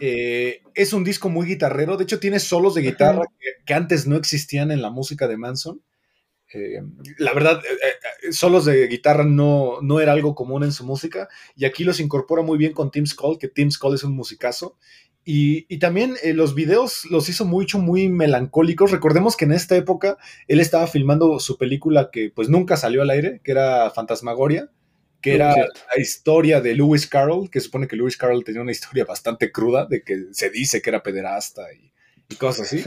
eh, es un disco muy guitarrero, de hecho tiene solos de guitarra que, antes no existían en la música de Manson. Eh, la verdad, eh, solos de guitarra no, no era algo común en su música y aquí los incorpora muy bien con Tim Skull, que Tim Skull es un musicazo. Y, también los videos los hizo mucho, muy melancólicos. Recordemos que en esta época él estaba filmando su película que pues nunca salió al aire, que era Fantasmagoria que era la historia de Lewis Carroll, que supone que Lewis Carroll tenía una historia bastante cruda, de que se dice que era pederasta y, cosas así.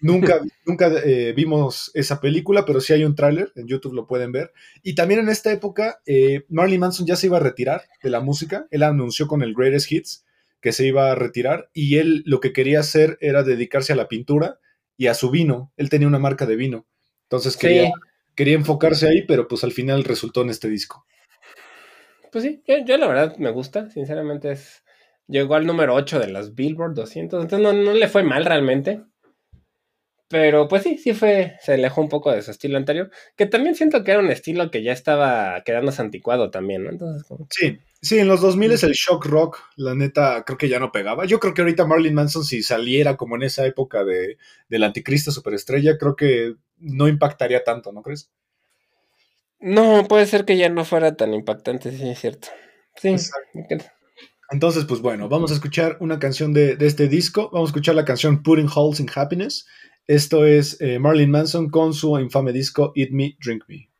Nunca, nunca eh, vimos esa película, pero sí hay un tráiler, en YouTube lo pueden ver. Y también en esta época, eh, Marley Manson ya se iba a retirar de la música. Él anunció con el Greatest Hits que se iba a retirar y él lo que quería hacer era dedicarse a la pintura y a su vino. Él tenía una marca de vino. Entonces quería, quería enfocarse ahí, pero pues al final resultó en este disco. Pues sí, yo, la verdad me gusta, sinceramente es... Llegó al número 8 de las Billboard 200, entonces no, no le fue mal realmente. Pero pues sí, sí fue, se alejó un poco de su estilo anterior, que también siento que era un estilo que ya estaba quedándose anticuado también, ¿no? Entonces, Sí, sí, en los 2000 es el shock rock, la neta, creo que ya no pegaba. Yo creo que ahorita Marilyn Manson, si saliera como en esa época de, del anticristo superestrella, creo que no impactaría tanto, ¿no crees? No, puede ser que ya no fuera tan impactante, sí, es cierto. Sí. Entonces, pues bueno, vamos a escuchar una canción de, este disco. Vamos a escuchar la canción Putting Holes in Happiness. Esto es eh, Marilyn Manson con su infame disco Eat Me, Drink Me.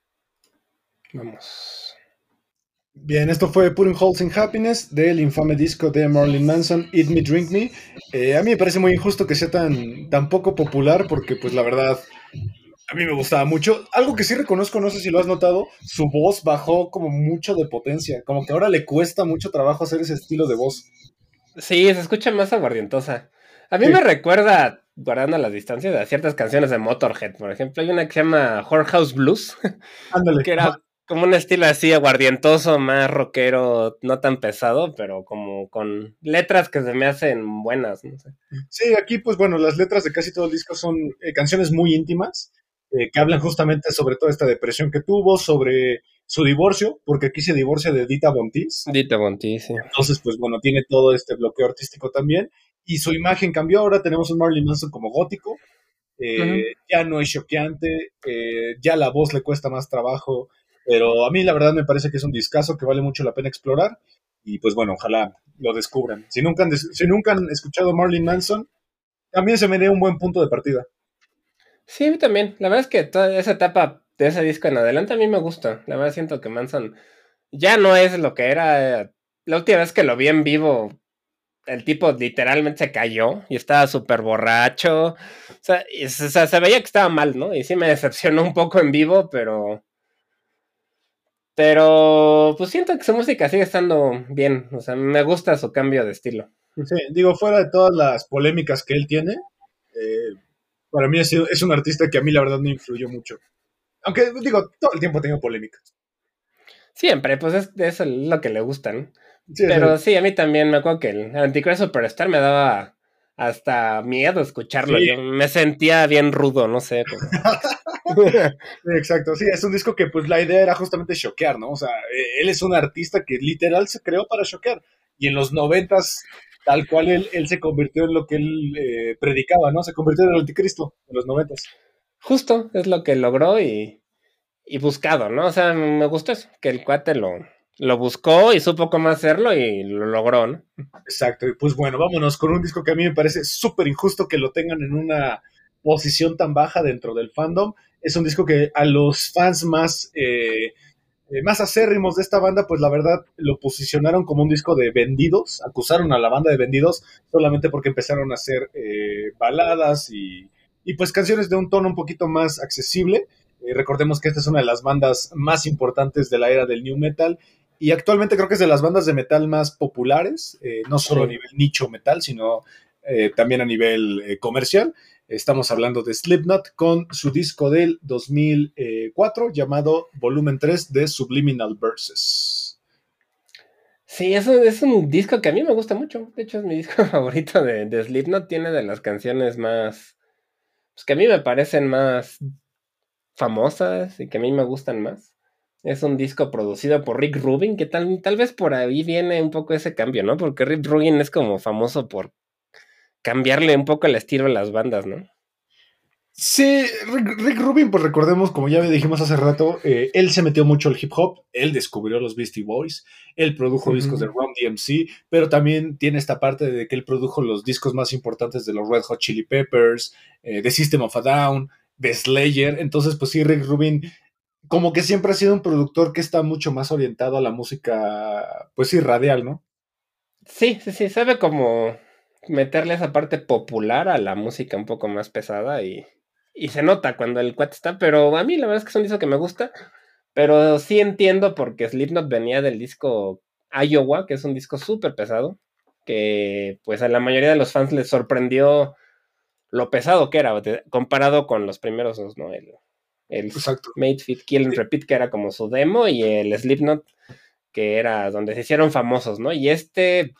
Vamos. Bien, esto fue Putting Holes in Happiness del infame disco de Marilyn Manson, Eat Me, Drink Me. Eh, a mí me parece muy injusto que sea tan, tan poco popular porque, pues la verdad, A mí me gustaba mucho. Algo que sí reconozco, no sé si lo has notado, su voz bajó como mucho de potencia. Como que ahora le cuesta mucho trabajo hacer ese estilo de voz. Sí, se escucha más aguardientosa. A mí me recuerda, guardando las distancias, a ciertas canciones de Motorhead, por ejemplo. Hay una que se llama Whorehouse Blues, Ándale. que era como un estilo así aguardientoso, más rockero, no tan pesado, pero como con letras que se me hacen buenas, no sé. Sí, aquí pues bueno, las letras de casi todo el disco son eh, canciones muy íntimas, eh, que hablan justamente sobre toda esta depresión que tuvo, sobre su divorcio, porque aquí se divorcia de Dita Bontis. Dita Bontis, sí. Entonces, pues bueno, tiene todo este bloqueo artístico también. Y su imagen cambió, ahora tenemos un Marilyn Manson como gótico, eh, uh -huh. ya no es choqueante, eh, ya la voz le cuesta más trabajo, pero a mí la verdad me parece que es un discazo que vale mucho la pena explorar. Y pues bueno, ojalá lo descubran. Si nunca han, si nunca han escuchado Marilyn Manson, también se me dé un buen punto de partida. Sí, a mí también. La verdad es que toda esa etapa de ese disco en adelante a mí me gusta. La verdad siento que Manson ya no es lo que era. La última vez que lo vi en vivo, el tipo literalmente se cayó y estaba súper borracho. O sea, y, o sea, se veía que estaba mal, ¿no? Y sí me decepcionó un poco en vivo, pero... Pero pues siento que su música sigue estando bien. O sea, me gusta su cambio de estilo. Sí, digo, fuera de todas las polémicas que él tiene, eh, para mí es, es un artista que a mí la verdad no influyó mucho. Aunque, digo, todo el tiempo ha tenido polémicas. Siempre, pues es, eso es lo que le gustan. Sí, Pero sí. sí, a mí también me acuerdo que el Antichrist Superstar me daba hasta miedo escucharlo. Sí. Yo me sentía bien rudo, no sé. Exacto, sí, es un disco que pues la idea era justamente choquear, ¿no? O sea, eh, él es un artista que literal se creó para choquear. Y en los noventas, tal cual él, él se convirtió en lo que él eh, predicaba, ¿no? Se convirtió en el anticristo en los noventas. Justo, es lo que logró y, y buscado, ¿no? O sea, me gustó eso, que el cuate lo, lo buscó y supo cómo hacerlo y lo logró, ¿no? Exacto, y pues bueno, vámonos con un disco que a mí me parece súper injusto que lo tengan en una posición tan baja dentro del fandom. Es un disco que a los fans más, eh, más acérrimos de esta banda, pues la verdad lo posicionaron como un disco de vendidos, acusaron a la banda de vendidos solamente porque empezaron a hacer eh, baladas y, y pues canciones de un tono un poquito más accesible. Eh, recordemos que esta es una de las bandas más importantes de la era del new metal y actualmente creo que es de las bandas de metal más populares, eh, no solo sí. a nivel nicho metal, sino eh, también a nivel comercial. Estamos hablando de Slipknot con su disco del 2004 llamado Volumen 3 de Subliminal Verses. Sí, eso es un disco que a mí me gusta mucho. De hecho, es mi disco favorito de, de Slipknot. Tiene de las canciones más. Pues que a mí me parecen más famosas y que a mí me gustan más. Es un disco producido por Rick Rubin, que tal, tal vez por ahí viene un poco ese cambio, ¿no? Porque Rick Rubin es como famoso por cambiarle un poco el estilo a las bandas, ¿no? Sí, Rick, Rubin, pues recordemos, como ya dijimos hace rato, eh, él se metió mucho al hip hop, él descubrió los Beastie Boys, él produjo uh -huh. discos de Ron DMC, pero también tiene esta parte de que él produjo los discos más importantes de los Red Hot Chili Peppers, eh, de System of a Down, de Slayer, entonces pues sí, Rick Rubin como que siempre ha sido un productor que está mucho más orientado a la música, pues sí, radial, ¿no? Sí, sí, sí, sabe como meterle esa parte popular a la música un poco más pesada y, y se nota cuando el cuate está, pero a mí la verdad es que es un disco que me gusta, pero sí entiendo porque Slipknot venía del disco Iowa, que es un disco súper pesado, que pues a la mayoría de los fans les sorprendió lo pesado que era, comparado con los primeros dos, ¿no? El, el Exacto. Made Fit Kill and Repeat, que era como su demo, y el Slipknot, que era donde se hicieron famosos, ¿no? Y este,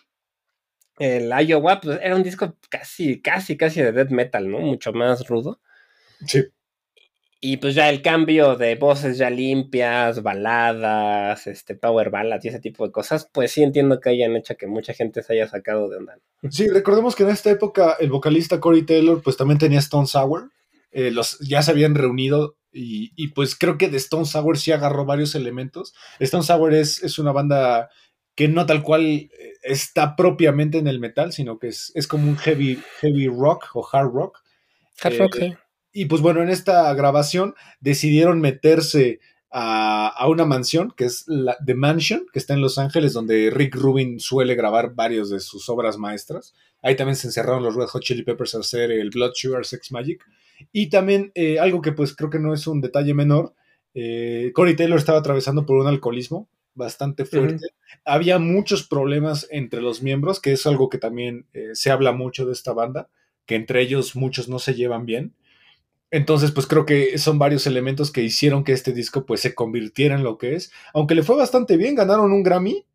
el Iowa, pues era un disco casi, casi, casi de death metal, ¿no? Mucho más rudo. Sí. Y pues ya el cambio de voces ya limpias, baladas, este, power ballads y ese tipo de cosas, pues sí entiendo que hayan hecho que mucha gente se haya sacado de onda. Sí, recordemos que en esta época el vocalista Corey Taylor pues también tenía Stone Sour, eh, los, ya se habían reunido y, y, pues creo que de Stone Sour sí agarró varios elementos. Stone Sour es, es una banda que no tal cual está propiamente en el metal, sino que es, es como un heavy, heavy rock o hard rock. Hard eh, rock, sí. Y pues bueno, en esta grabación decidieron meterse a, a, una mansión, que es la The Mansion, que está en Los Ángeles, donde Rick Rubin suele grabar varios de sus obras maestras. Ahí también se encerraron los Red Hot Chili Peppers a hacer el Blood Sugar Sex Magic. Y también eh, algo que pues creo que no es un detalle menor, eh, Corey Taylor estaba atravesando por un alcoholismo bastante fuerte. Había muchos problemas entre los miembros, que es algo que también eh, se habla mucho de esta banda, que entre ellos muchos no se llevan bien. Entonces, pues creo que son varios elementos que hicieron que este disco pues se convirtiera en lo que es. Aunque le fue bastante bien, ganaron un Grammy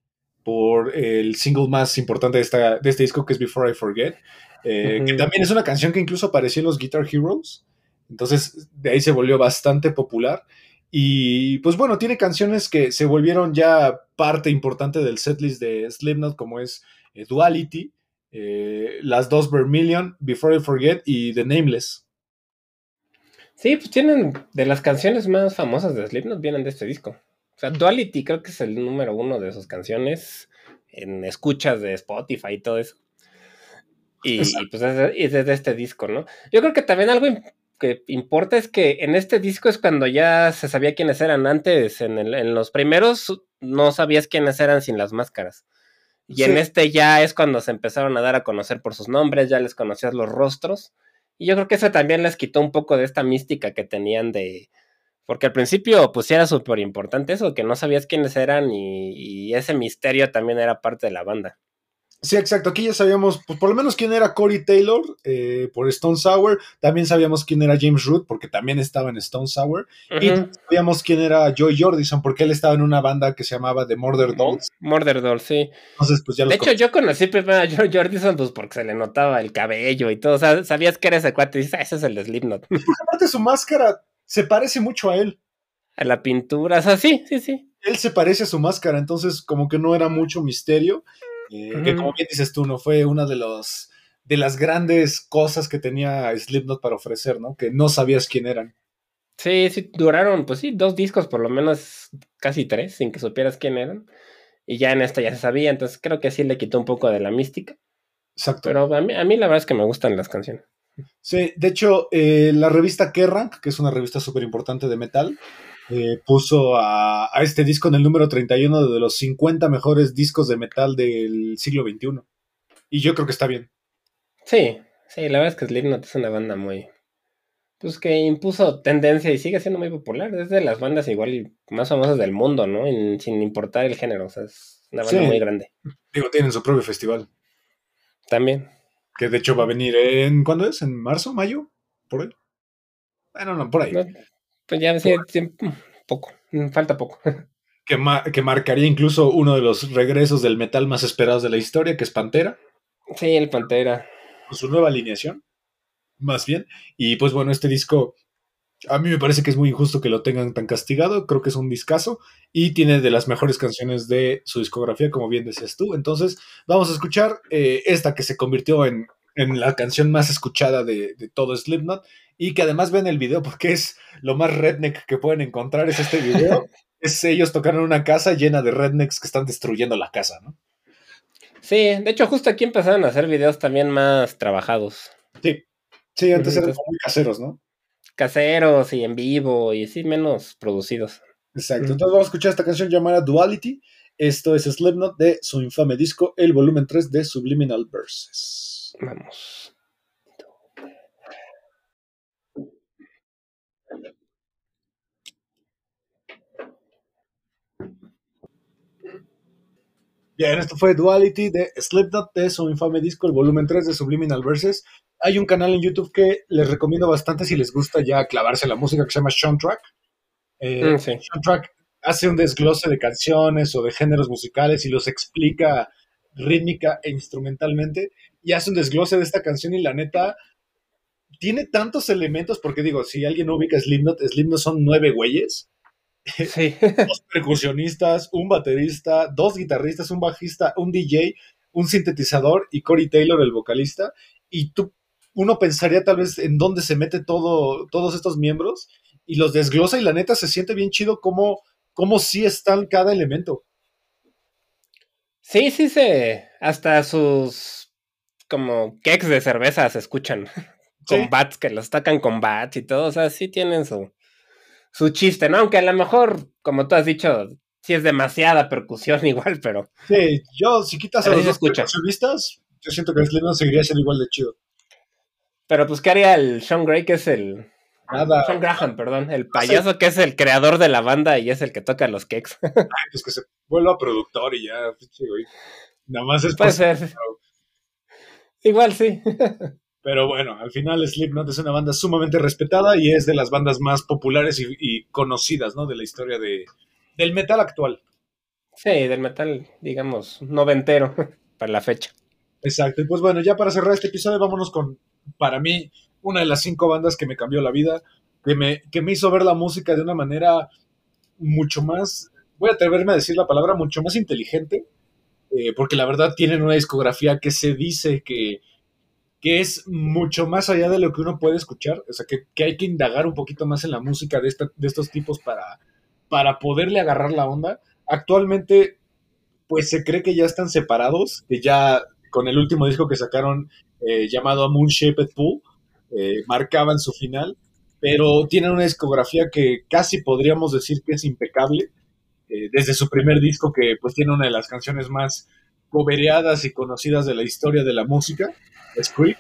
por el single más importante de, esta, de este disco que es Before I Forget, eh, que también es una canción que incluso apareció en los Guitar Heroes. Entonces, de ahí se volvió bastante popular. Y pues bueno, tiene canciones que se volvieron ya parte importante del setlist de Slipknot, como es eh, Duality, eh, las dos Vermilion, Before I Forget y The Nameless. Sí, pues tienen de las canciones más famosas de Slipknot vienen de este disco. O sea, Duality creo que es el número uno de sus canciones en escuchas de Spotify y todo eso. Y, pues es de, este disco, ¿no? Yo creo que también algo que importa es que en este disco es cuando ya se sabía quiénes eran. Antes, en, en los primeros, no sabías quiénes eran sin las máscaras. Y en este ya es cuando se empezaron a dar a conocer por sus nombres, ya les conocías los rostros. Y yo creo que eso también les quitó un poco de esta mística que tenían de... Porque al principio pues era súper importante eso, que no sabías quiénes eran y, ese misterio también era parte de la banda. Sí, exacto. Aquí ya sabíamos, pues, por lo menos quién era Corey Taylor eh, por Stone Sour. También sabíamos quién era James Root porque también estaba en Stone Sour. Y sabíamos quién era Joy Jordison porque él estaba en una banda que se llamaba The Murder Dolls. Murder Dolls, sí. Entonces, pues ya De hecho, yo conocí primero a Joy Jordison pues porque se le notaba el cabello y todo. O sea, sabías que era ese cuate y dices, ah, ese es el de Slipknot. aparte su máscara se parece mucho a él. A la pintura, o sea, sí, sí, sí. Él se parece a su máscara, entonces como que no era mucho misterio. Eh, que como bien dices tú, no fue una de los de las grandes cosas que tenía Slipknot para ofrecer, ¿no? Que no sabías quién eran. Sí, sí, duraron, pues sí, dos discos, por lo menos casi tres, sin que supieras quién eran. Y ya en esta ya se sabía, entonces creo que sí le quitó un poco de la mística. Exacto. Pero a mí, a mí la verdad es que me gustan las canciones. Sí, de hecho, eh, la revista Kerrang, que es una revista súper importante de metal, eh, puso a, este disco en el número 31 de los 50 mejores discos de metal del siglo XXI. Y yo creo que está bien. Sí, sí, la verdad es que Slipknot es una banda muy... Pues que impuso tendencia y sigue siendo muy popular. Es de las bandas igual más famosas del mundo, ¿no? sin importar el género. O sea, es una banda muy grande. Digo, tienen su propio festival. También. Que de hecho va a venir en... ¿Cuándo es? ¿En marzo? ¿Mayo? ¿Por ahí? Bueno, no, por ahí. Pues ya decía, poco, mm, falta poco. Que, que, marcaría incluso uno de los regresos del metal más esperados de la historia, que es Pantera. Sí, el Pantera. Con su nueva alineación, más bien. Y pues bueno, este disco, a mí me parece que es muy injusto que lo tengan tan castigado. Creo que es un discazo y tiene de las mejores canciones de su discografía, como bien decías tú. Entonces, vamos a escuchar eh, esta que se convirtió en, en la canción más escuchada de, de todo Slipknot y que además ven el video porque es lo más redneck que pueden encontrar es este video. es ellos tocando en una casa llena de rednecks que están destruyendo la casa, ¿no? Sí, de hecho justo aquí empezaron a hacer videos también más trabajados. Sí, sí, antes eran muy caseros, ¿no? Caseros y en vivo y sí, menos producidos. Exacto, entonces vamos a escuchar esta canción llamada Duality. Esto es Slipknot de su infame disco, el volumen 3 de Subliminal Verses. Vamos. Bien, esto fue Duality de Slipknot de su infame disco, el volumen 3 de Subliminal Verses. Hay un canal en YouTube que les recomiendo bastante si les gusta ya clavarse la música que se llama Sean Track. Eh, mm, Sean Track hace un desglose de canciones o de géneros musicales y los explica rítmica e instrumentalmente y hace un desglose de esta canción y la neta tiene tantos elementos porque digo, si alguien no ubica Slipknot, Slipknot son nueve güeyes dos percusionistas, un baterista, dos guitarristas, un bajista, un DJ, un sintetizador y Corey Taylor, el vocalista. Y tú, uno pensaría tal vez en dónde se mete todo, todos estos miembros y los desglosa y la neta se siente bien chido como, como sí están cada elemento. Sí, sí, se. Hasta sus como keks de cerveza se escuchan. Con bats, que los tacan con bats y todo. O sea, sí tienen su, su chiste, ¿no? Aunque a lo mejor, como tú has dicho, sí es demasiada percusión igual, pero... Sí, yo si quitas a, los dos percusionistas, yo siento que Slipknot seguiría siendo igual de chido. Pero pues, ¿qué haría el Sean Gray, que es el. Nada. Sean Graham, perdón. El payaso que es el creador de la banda y es el que toca los cakes. Ay, pues que se vuelva productor y ya, pinche güey. Nada más es Puede ser. Igual sí. Pero bueno, al final Slipknot es una banda sumamente respetada y es de las bandas más populares y, y conocidas, ¿no? De la historia de, del metal actual. Sí, del metal, digamos, noventero para la fecha. Exacto. Y pues bueno, ya para cerrar este episodio, vámonos con, para mí, una de las cinco bandas que me cambió la vida, que me, que me hizo ver la música de una manera mucho más, voy a atreverme a decir la palabra, mucho más inteligente, eh, porque la verdad tienen una discografía que se dice que, que es mucho más allá de lo que uno puede escuchar, o sea, que, que hay que indagar un poquito más en la música de, esta- de estos tipos para, para poderle agarrar la onda. Actualmente, pues se cree que ya están separados, que ya con el último disco que sacaron eh, llamado Moon Shaped Pool, eh, marcaban su final, pero tienen una discografía que casi podríamos decir que es impecable, eh, desde su primer disco que pues tiene una de las canciones más cobereadas y conocidas de la historia de la música, Creep,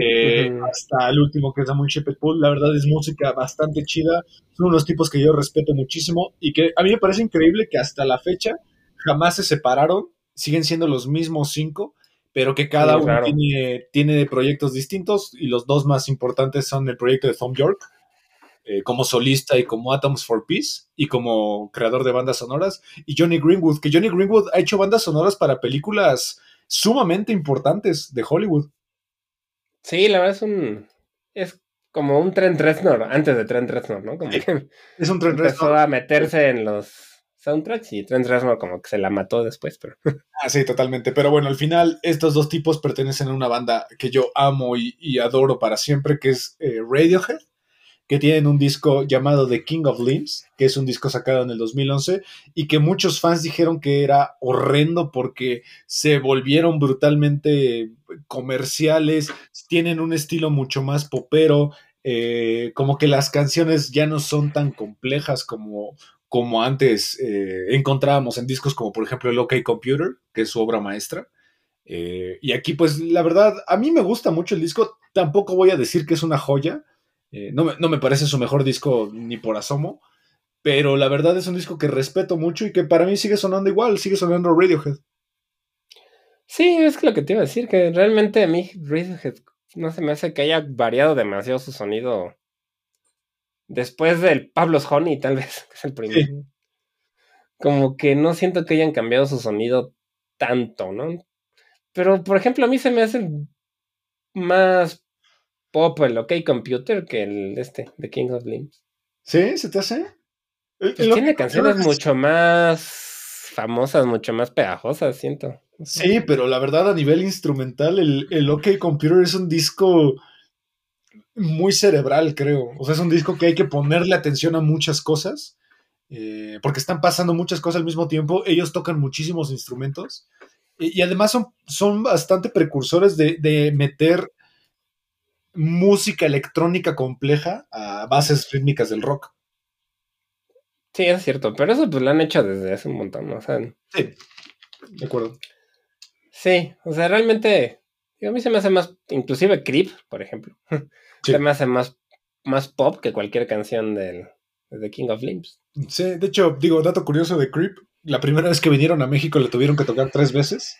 eh, hasta el último que es A Moon Shaped Pool, la verdad es música bastante chida, son unos tipos que yo respeto muchísimo y que a mí me parece increíble que hasta la fecha jamás se separaron, siguen siendo los mismos cinco, pero que cada Sí, uno claro. tiene, tiene proyectos distintos y los dos más importantes son el proyecto de Tom York eh, como solista y como Atoms for Peace y como creador de bandas sonoras y Johnny Greenwood, que Johnny Greenwood ha hecho bandas sonoras para películas sumamente importantes de Hollywood. Sí, la verdad es un. Es como un Trent Reznor, antes de Trent Reznor, ¿no? Como que Es un tren empezó a meterse en los soundtracks y Trent Reznor como que se la mató después, pero. Ah, sí, totalmente. Pero bueno, al final estos dos tipos pertenecen a una banda que yo amo y, y adoro para siempre, que es eh, Radiohead, que tienen un disco llamado The King of Limbs, que es un disco sacado en el 2011 y que muchos fans dijeron que era horrendo porque se volvieron brutalmente comerciales, tienen un estilo mucho más popero, eh, como que las canciones ya no son tan complejas como, como antes eh, encontrábamos en discos como por ejemplo el OK Computer, que es su obra maestra. Eh, y aquí pues la verdad, a mí me gusta mucho el disco, tampoco voy a decir que es una joya, eh, no, me, no me parece su mejor disco ni por asomo, pero la verdad es un disco que respeto mucho y que para mí sigue sonando igual, sigue sonando Radiohead. Sí, es que lo que te iba a decir, que realmente a mí Radiohead no se me hace que haya variado demasiado su sonido después del Pablo's Honey, tal vez, que es el primero. Como que no siento que hayan cambiado su sonido tanto, ¿no? Pero, por ejemplo, a mí se me hace más pop el OK Computer que el este, The King of Limbs. ¿Sí? ¿Se te hace? Pues tiene canciones es- mucho más famosas, mucho más pegajosas, siento. Sí, pero la verdad a nivel instrumental el, el OK Computer es un disco muy cerebral, creo. O sea, es un disco que hay que ponerle atención a muchas cosas, eh, porque están pasando muchas cosas al mismo tiempo. Ellos tocan muchísimos instrumentos y, y además son, son bastante precursores de, de meter música electrónica compleja a bases rítmicas del rock. Sí, es cierto, pero eso pues lo han hecho desde hace un montón, ¿no? O sea, Sí, de acuerdo. sí, o sea, realmente, a mí se me hace más, inclusive Creep, por ejemplo, Sí. se me hace más, más pop que cualquier canción del, de The King of Limbs. Sí, de hecho, digo, dato curioso de Creep, la primera vez que vinieron a México le tuvieron que tocar tres veces,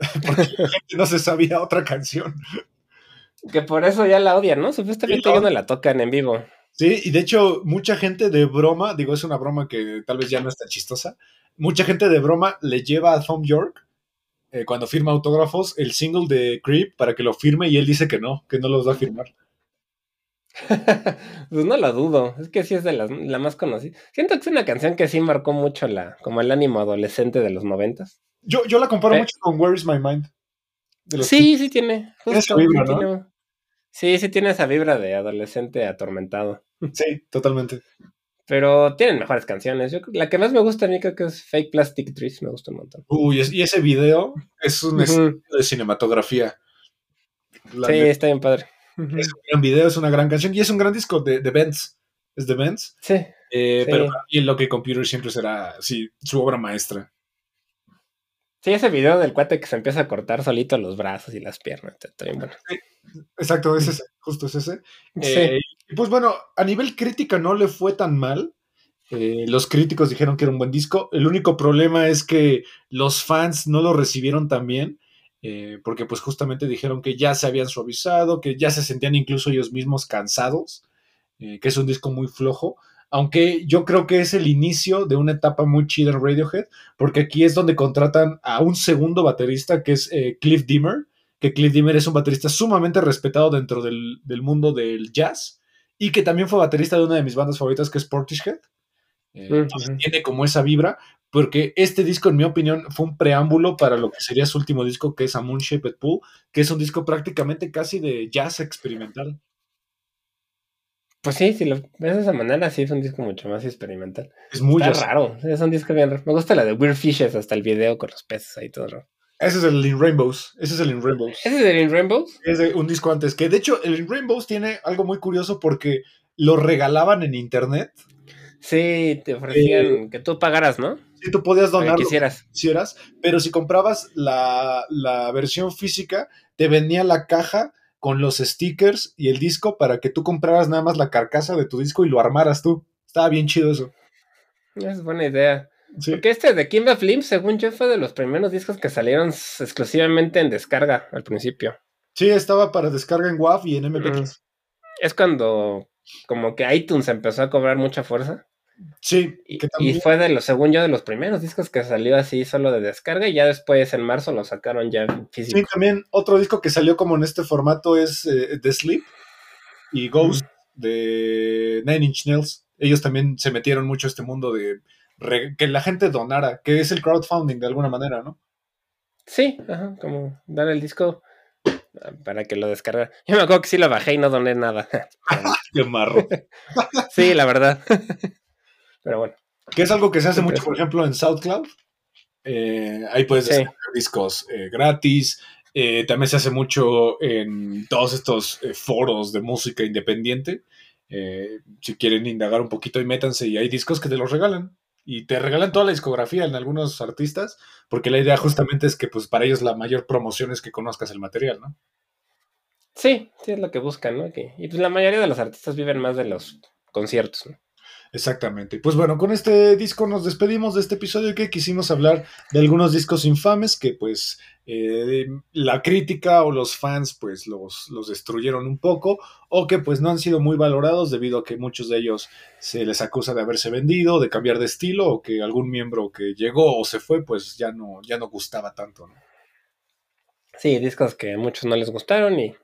porque la gente no se sabía otra canción. Que por eso ya la odian, ¿no? Supuestamente ya no la tocan en vivo. Sí, y de hecho, mucha gente de broma, digo, es una broma que tal vez ya no es tan chistosa, mucha gente de broma le lleva a Tom York, eh, cuando firma autógrafos, el single de Creep para que lo firme y él dice que no, que no los va a firmar. pues no lo dudo, es que sí es de las, la más conocida. Siento que es una canción que sí marcó mucho la, como el ánimo adolescente de los noventas. Yo, yo la comparo ¿Eh? mucho con Where is My Mind. de los Sí, sí tiene. Justo, sí, ¿no? tiene- sí, sí tiene esa vibra de adolescente atormentado. Sí, totalmente. Pero tienen mejores canciones. Yo, la que más me gusta a mí creo que es Fake Plastic Trees, me gusta un montón. Uy, y ese video es un Ujú. estilo de cinematografía. La Sí, está bien padre. Es un gran video, es una gran canción y es un gran disco de, de Benz. Es de Benz. Sí, Eh, Sí. Pero para mí Loki Computer siempre será sí, su obra maestra. Sí, ese video del cuate que se empieza a cortar solito los brazos y las piernas. Está bien bueno. Exacto, es ese, justo es ese. Eh, pues bueno, a nivel crítica no le fue tan mal. Eh, los críticos dijeron que era un buen disco. El único problema es que los fans no lo recibieron tan bien. Eh, porque pues justamente dijeron que ya se habían suavizado, que ya se sentían incluso ellos mismos cansados, que es un disco muy flojo aunque yo creo que es el inicio de una etapa muy chida en Radiohead, porque aquí es donde contratan a un segundo baterista que es eh, Cliff Dimmer, que Cliff Dimmer es un baterista sumamente respetado dentro del, mundo del jazz y que también fue baterista de una de mis bandas favoritas que es Portishead. Eh, tiene como esa vibra, porque este disco, en mi opinión, fue un preámbulo para lo que sería su último disco, que es A Moon Shaped Pool, que es un disco prácticamente casi de jazz experimental. Pues sí, si lo ves de esa manera, sí es un disco mucho más experimental. Es muy raro, es un disco bien raro. Me gusta la de Weird Fishes, hasta el video con los peces ahí todo raro. Ese es el In Rainbows. Ese es el In Rainbows. ¿Ese es el In Rainbows? Es de un disco antes. Que de hecho, el In Rainbows tiene algo muy curioso porque lo regalaban en internet. Sí, te ofrecían eh, que tú pagaras, ¿no? Sí, tú podías donar. Quisieras. quisieras. Pero si comprabas la, la versión física, te venía la caja con los stickers y el disco para que tú compraras nada más la carcasa de tu disco y lo armaras tú. Estaba bien chido eso. Es buena idea. Porque este de Kimba Flim, según yo, fue de los primeros discos que salieron exclusivamente en descarga al principio. Sí, estaba para descarga en WAV y en MP3. Es cuando como que iTunes empezó a cobrar mucha fuerza. Sí. Y, fue de los, según yo, de los primeros discos que salió así solo de descarga y ya después en marzo lo sacaron ya físico. Sí, también otro disco que salió como en este formato es eh, The Sleep y Ghost de Nine Inch Nails. Ellos también se metieron mucho a este mundo de que la gente donara, que es el crowdfunding de alguna manera, ¿no? Sí, ajá, como dar el disco para que lo descargue. Yo me acuerdo que sí lo bajé y no doné nada. Qué marro. sí, la verdad. Pero bueno. Que es algo que se hace mucho, por ejemplo, en SoundCloud. Eh, ahí puedes descargar discos eh, gratis. Eh, también se hace mucho en todos estos foros de música independiente. si quieren indagar un poquito y métanse y hay discos que te los regalan. Y te regalan toda la discografía en algunos artistas, porque la idea justamente es que pues para ellos la mayor promoción es que conozcas el material, ¿no? Sí, sí es lo que buscan, ¿no? y pues la mayoría de los artistas viven más de los conciertos, ¿no? Exactamente. Pues bueno, con este disco nos despedimos de este episodio que quisimos hablar de algunos discos infames que pues eh, la crítica o los fans pues los, los destruyeron un poco o que pues no han sido muy valorados debido a que muchos de ellos se les acusa de haberse vendido, de cambiar de estilo o que algún miembro que llegó o se fue pues ya no, ya no gustaba tanto. ¿no? Sí, discos que a muchos no les gustaron y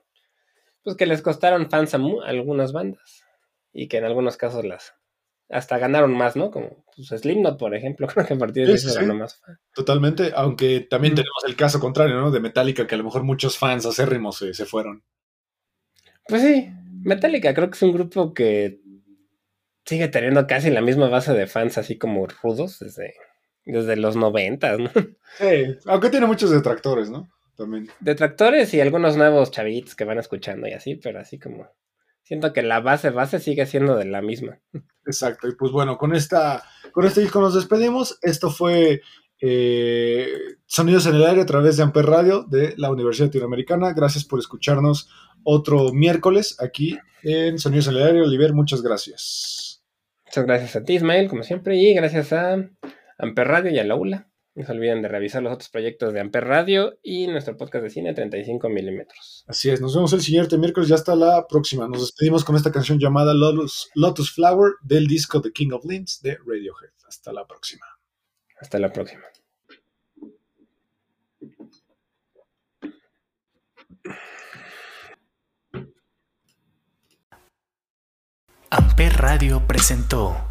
pues que les costaron fans a algunas bandas y que en algunos casos las hasta ganaron más, ¿no? Como pues, Slipknot, por ejemplo, creo que a partir de eso ganó más. Totalmente, aunque también tenemos el caso contrario, ¿no? De Metallica, que a lo mejor muchos fans acérrimos se, se fueron. Pues sí, Metallica creo que es un grupo que sigue teniendo casi la misma base de fans así como rudos desde, desde los noventas, ¿no? Sí, aunque tiene muchos detractores, ¿no? También. Detractores y algunos nuevos chavitos que van escuchando y así, pero así como siento que la base base sigue siendo de la misma. Exacto, y pues bueno, con esta, con este disco nos despedimos. Esto fue eh, Sonidos en el aire a través de Amper Radio de la Universidad Latinoamericana. Gracias por escucharnos otro miércoles aquí en Sonidos en el aire. Oliver, muchas gracias. Muchas gracias a ti, Ismael, como siempre, y gracias a Amper Radio y a la ULA. No se olviden de revisar los otros proyectos de Amper Radio y nuestro podcast de cine 35 milímetros. Así es, nos vemos el siguiente miércoles y hasta la próxima. Nos despedimos con esta canción llamada Lotus, Lotus Flower del disco The King of Links de Radiohead. Hasta la próxima. Hasta la próxima. Amper Radio presentó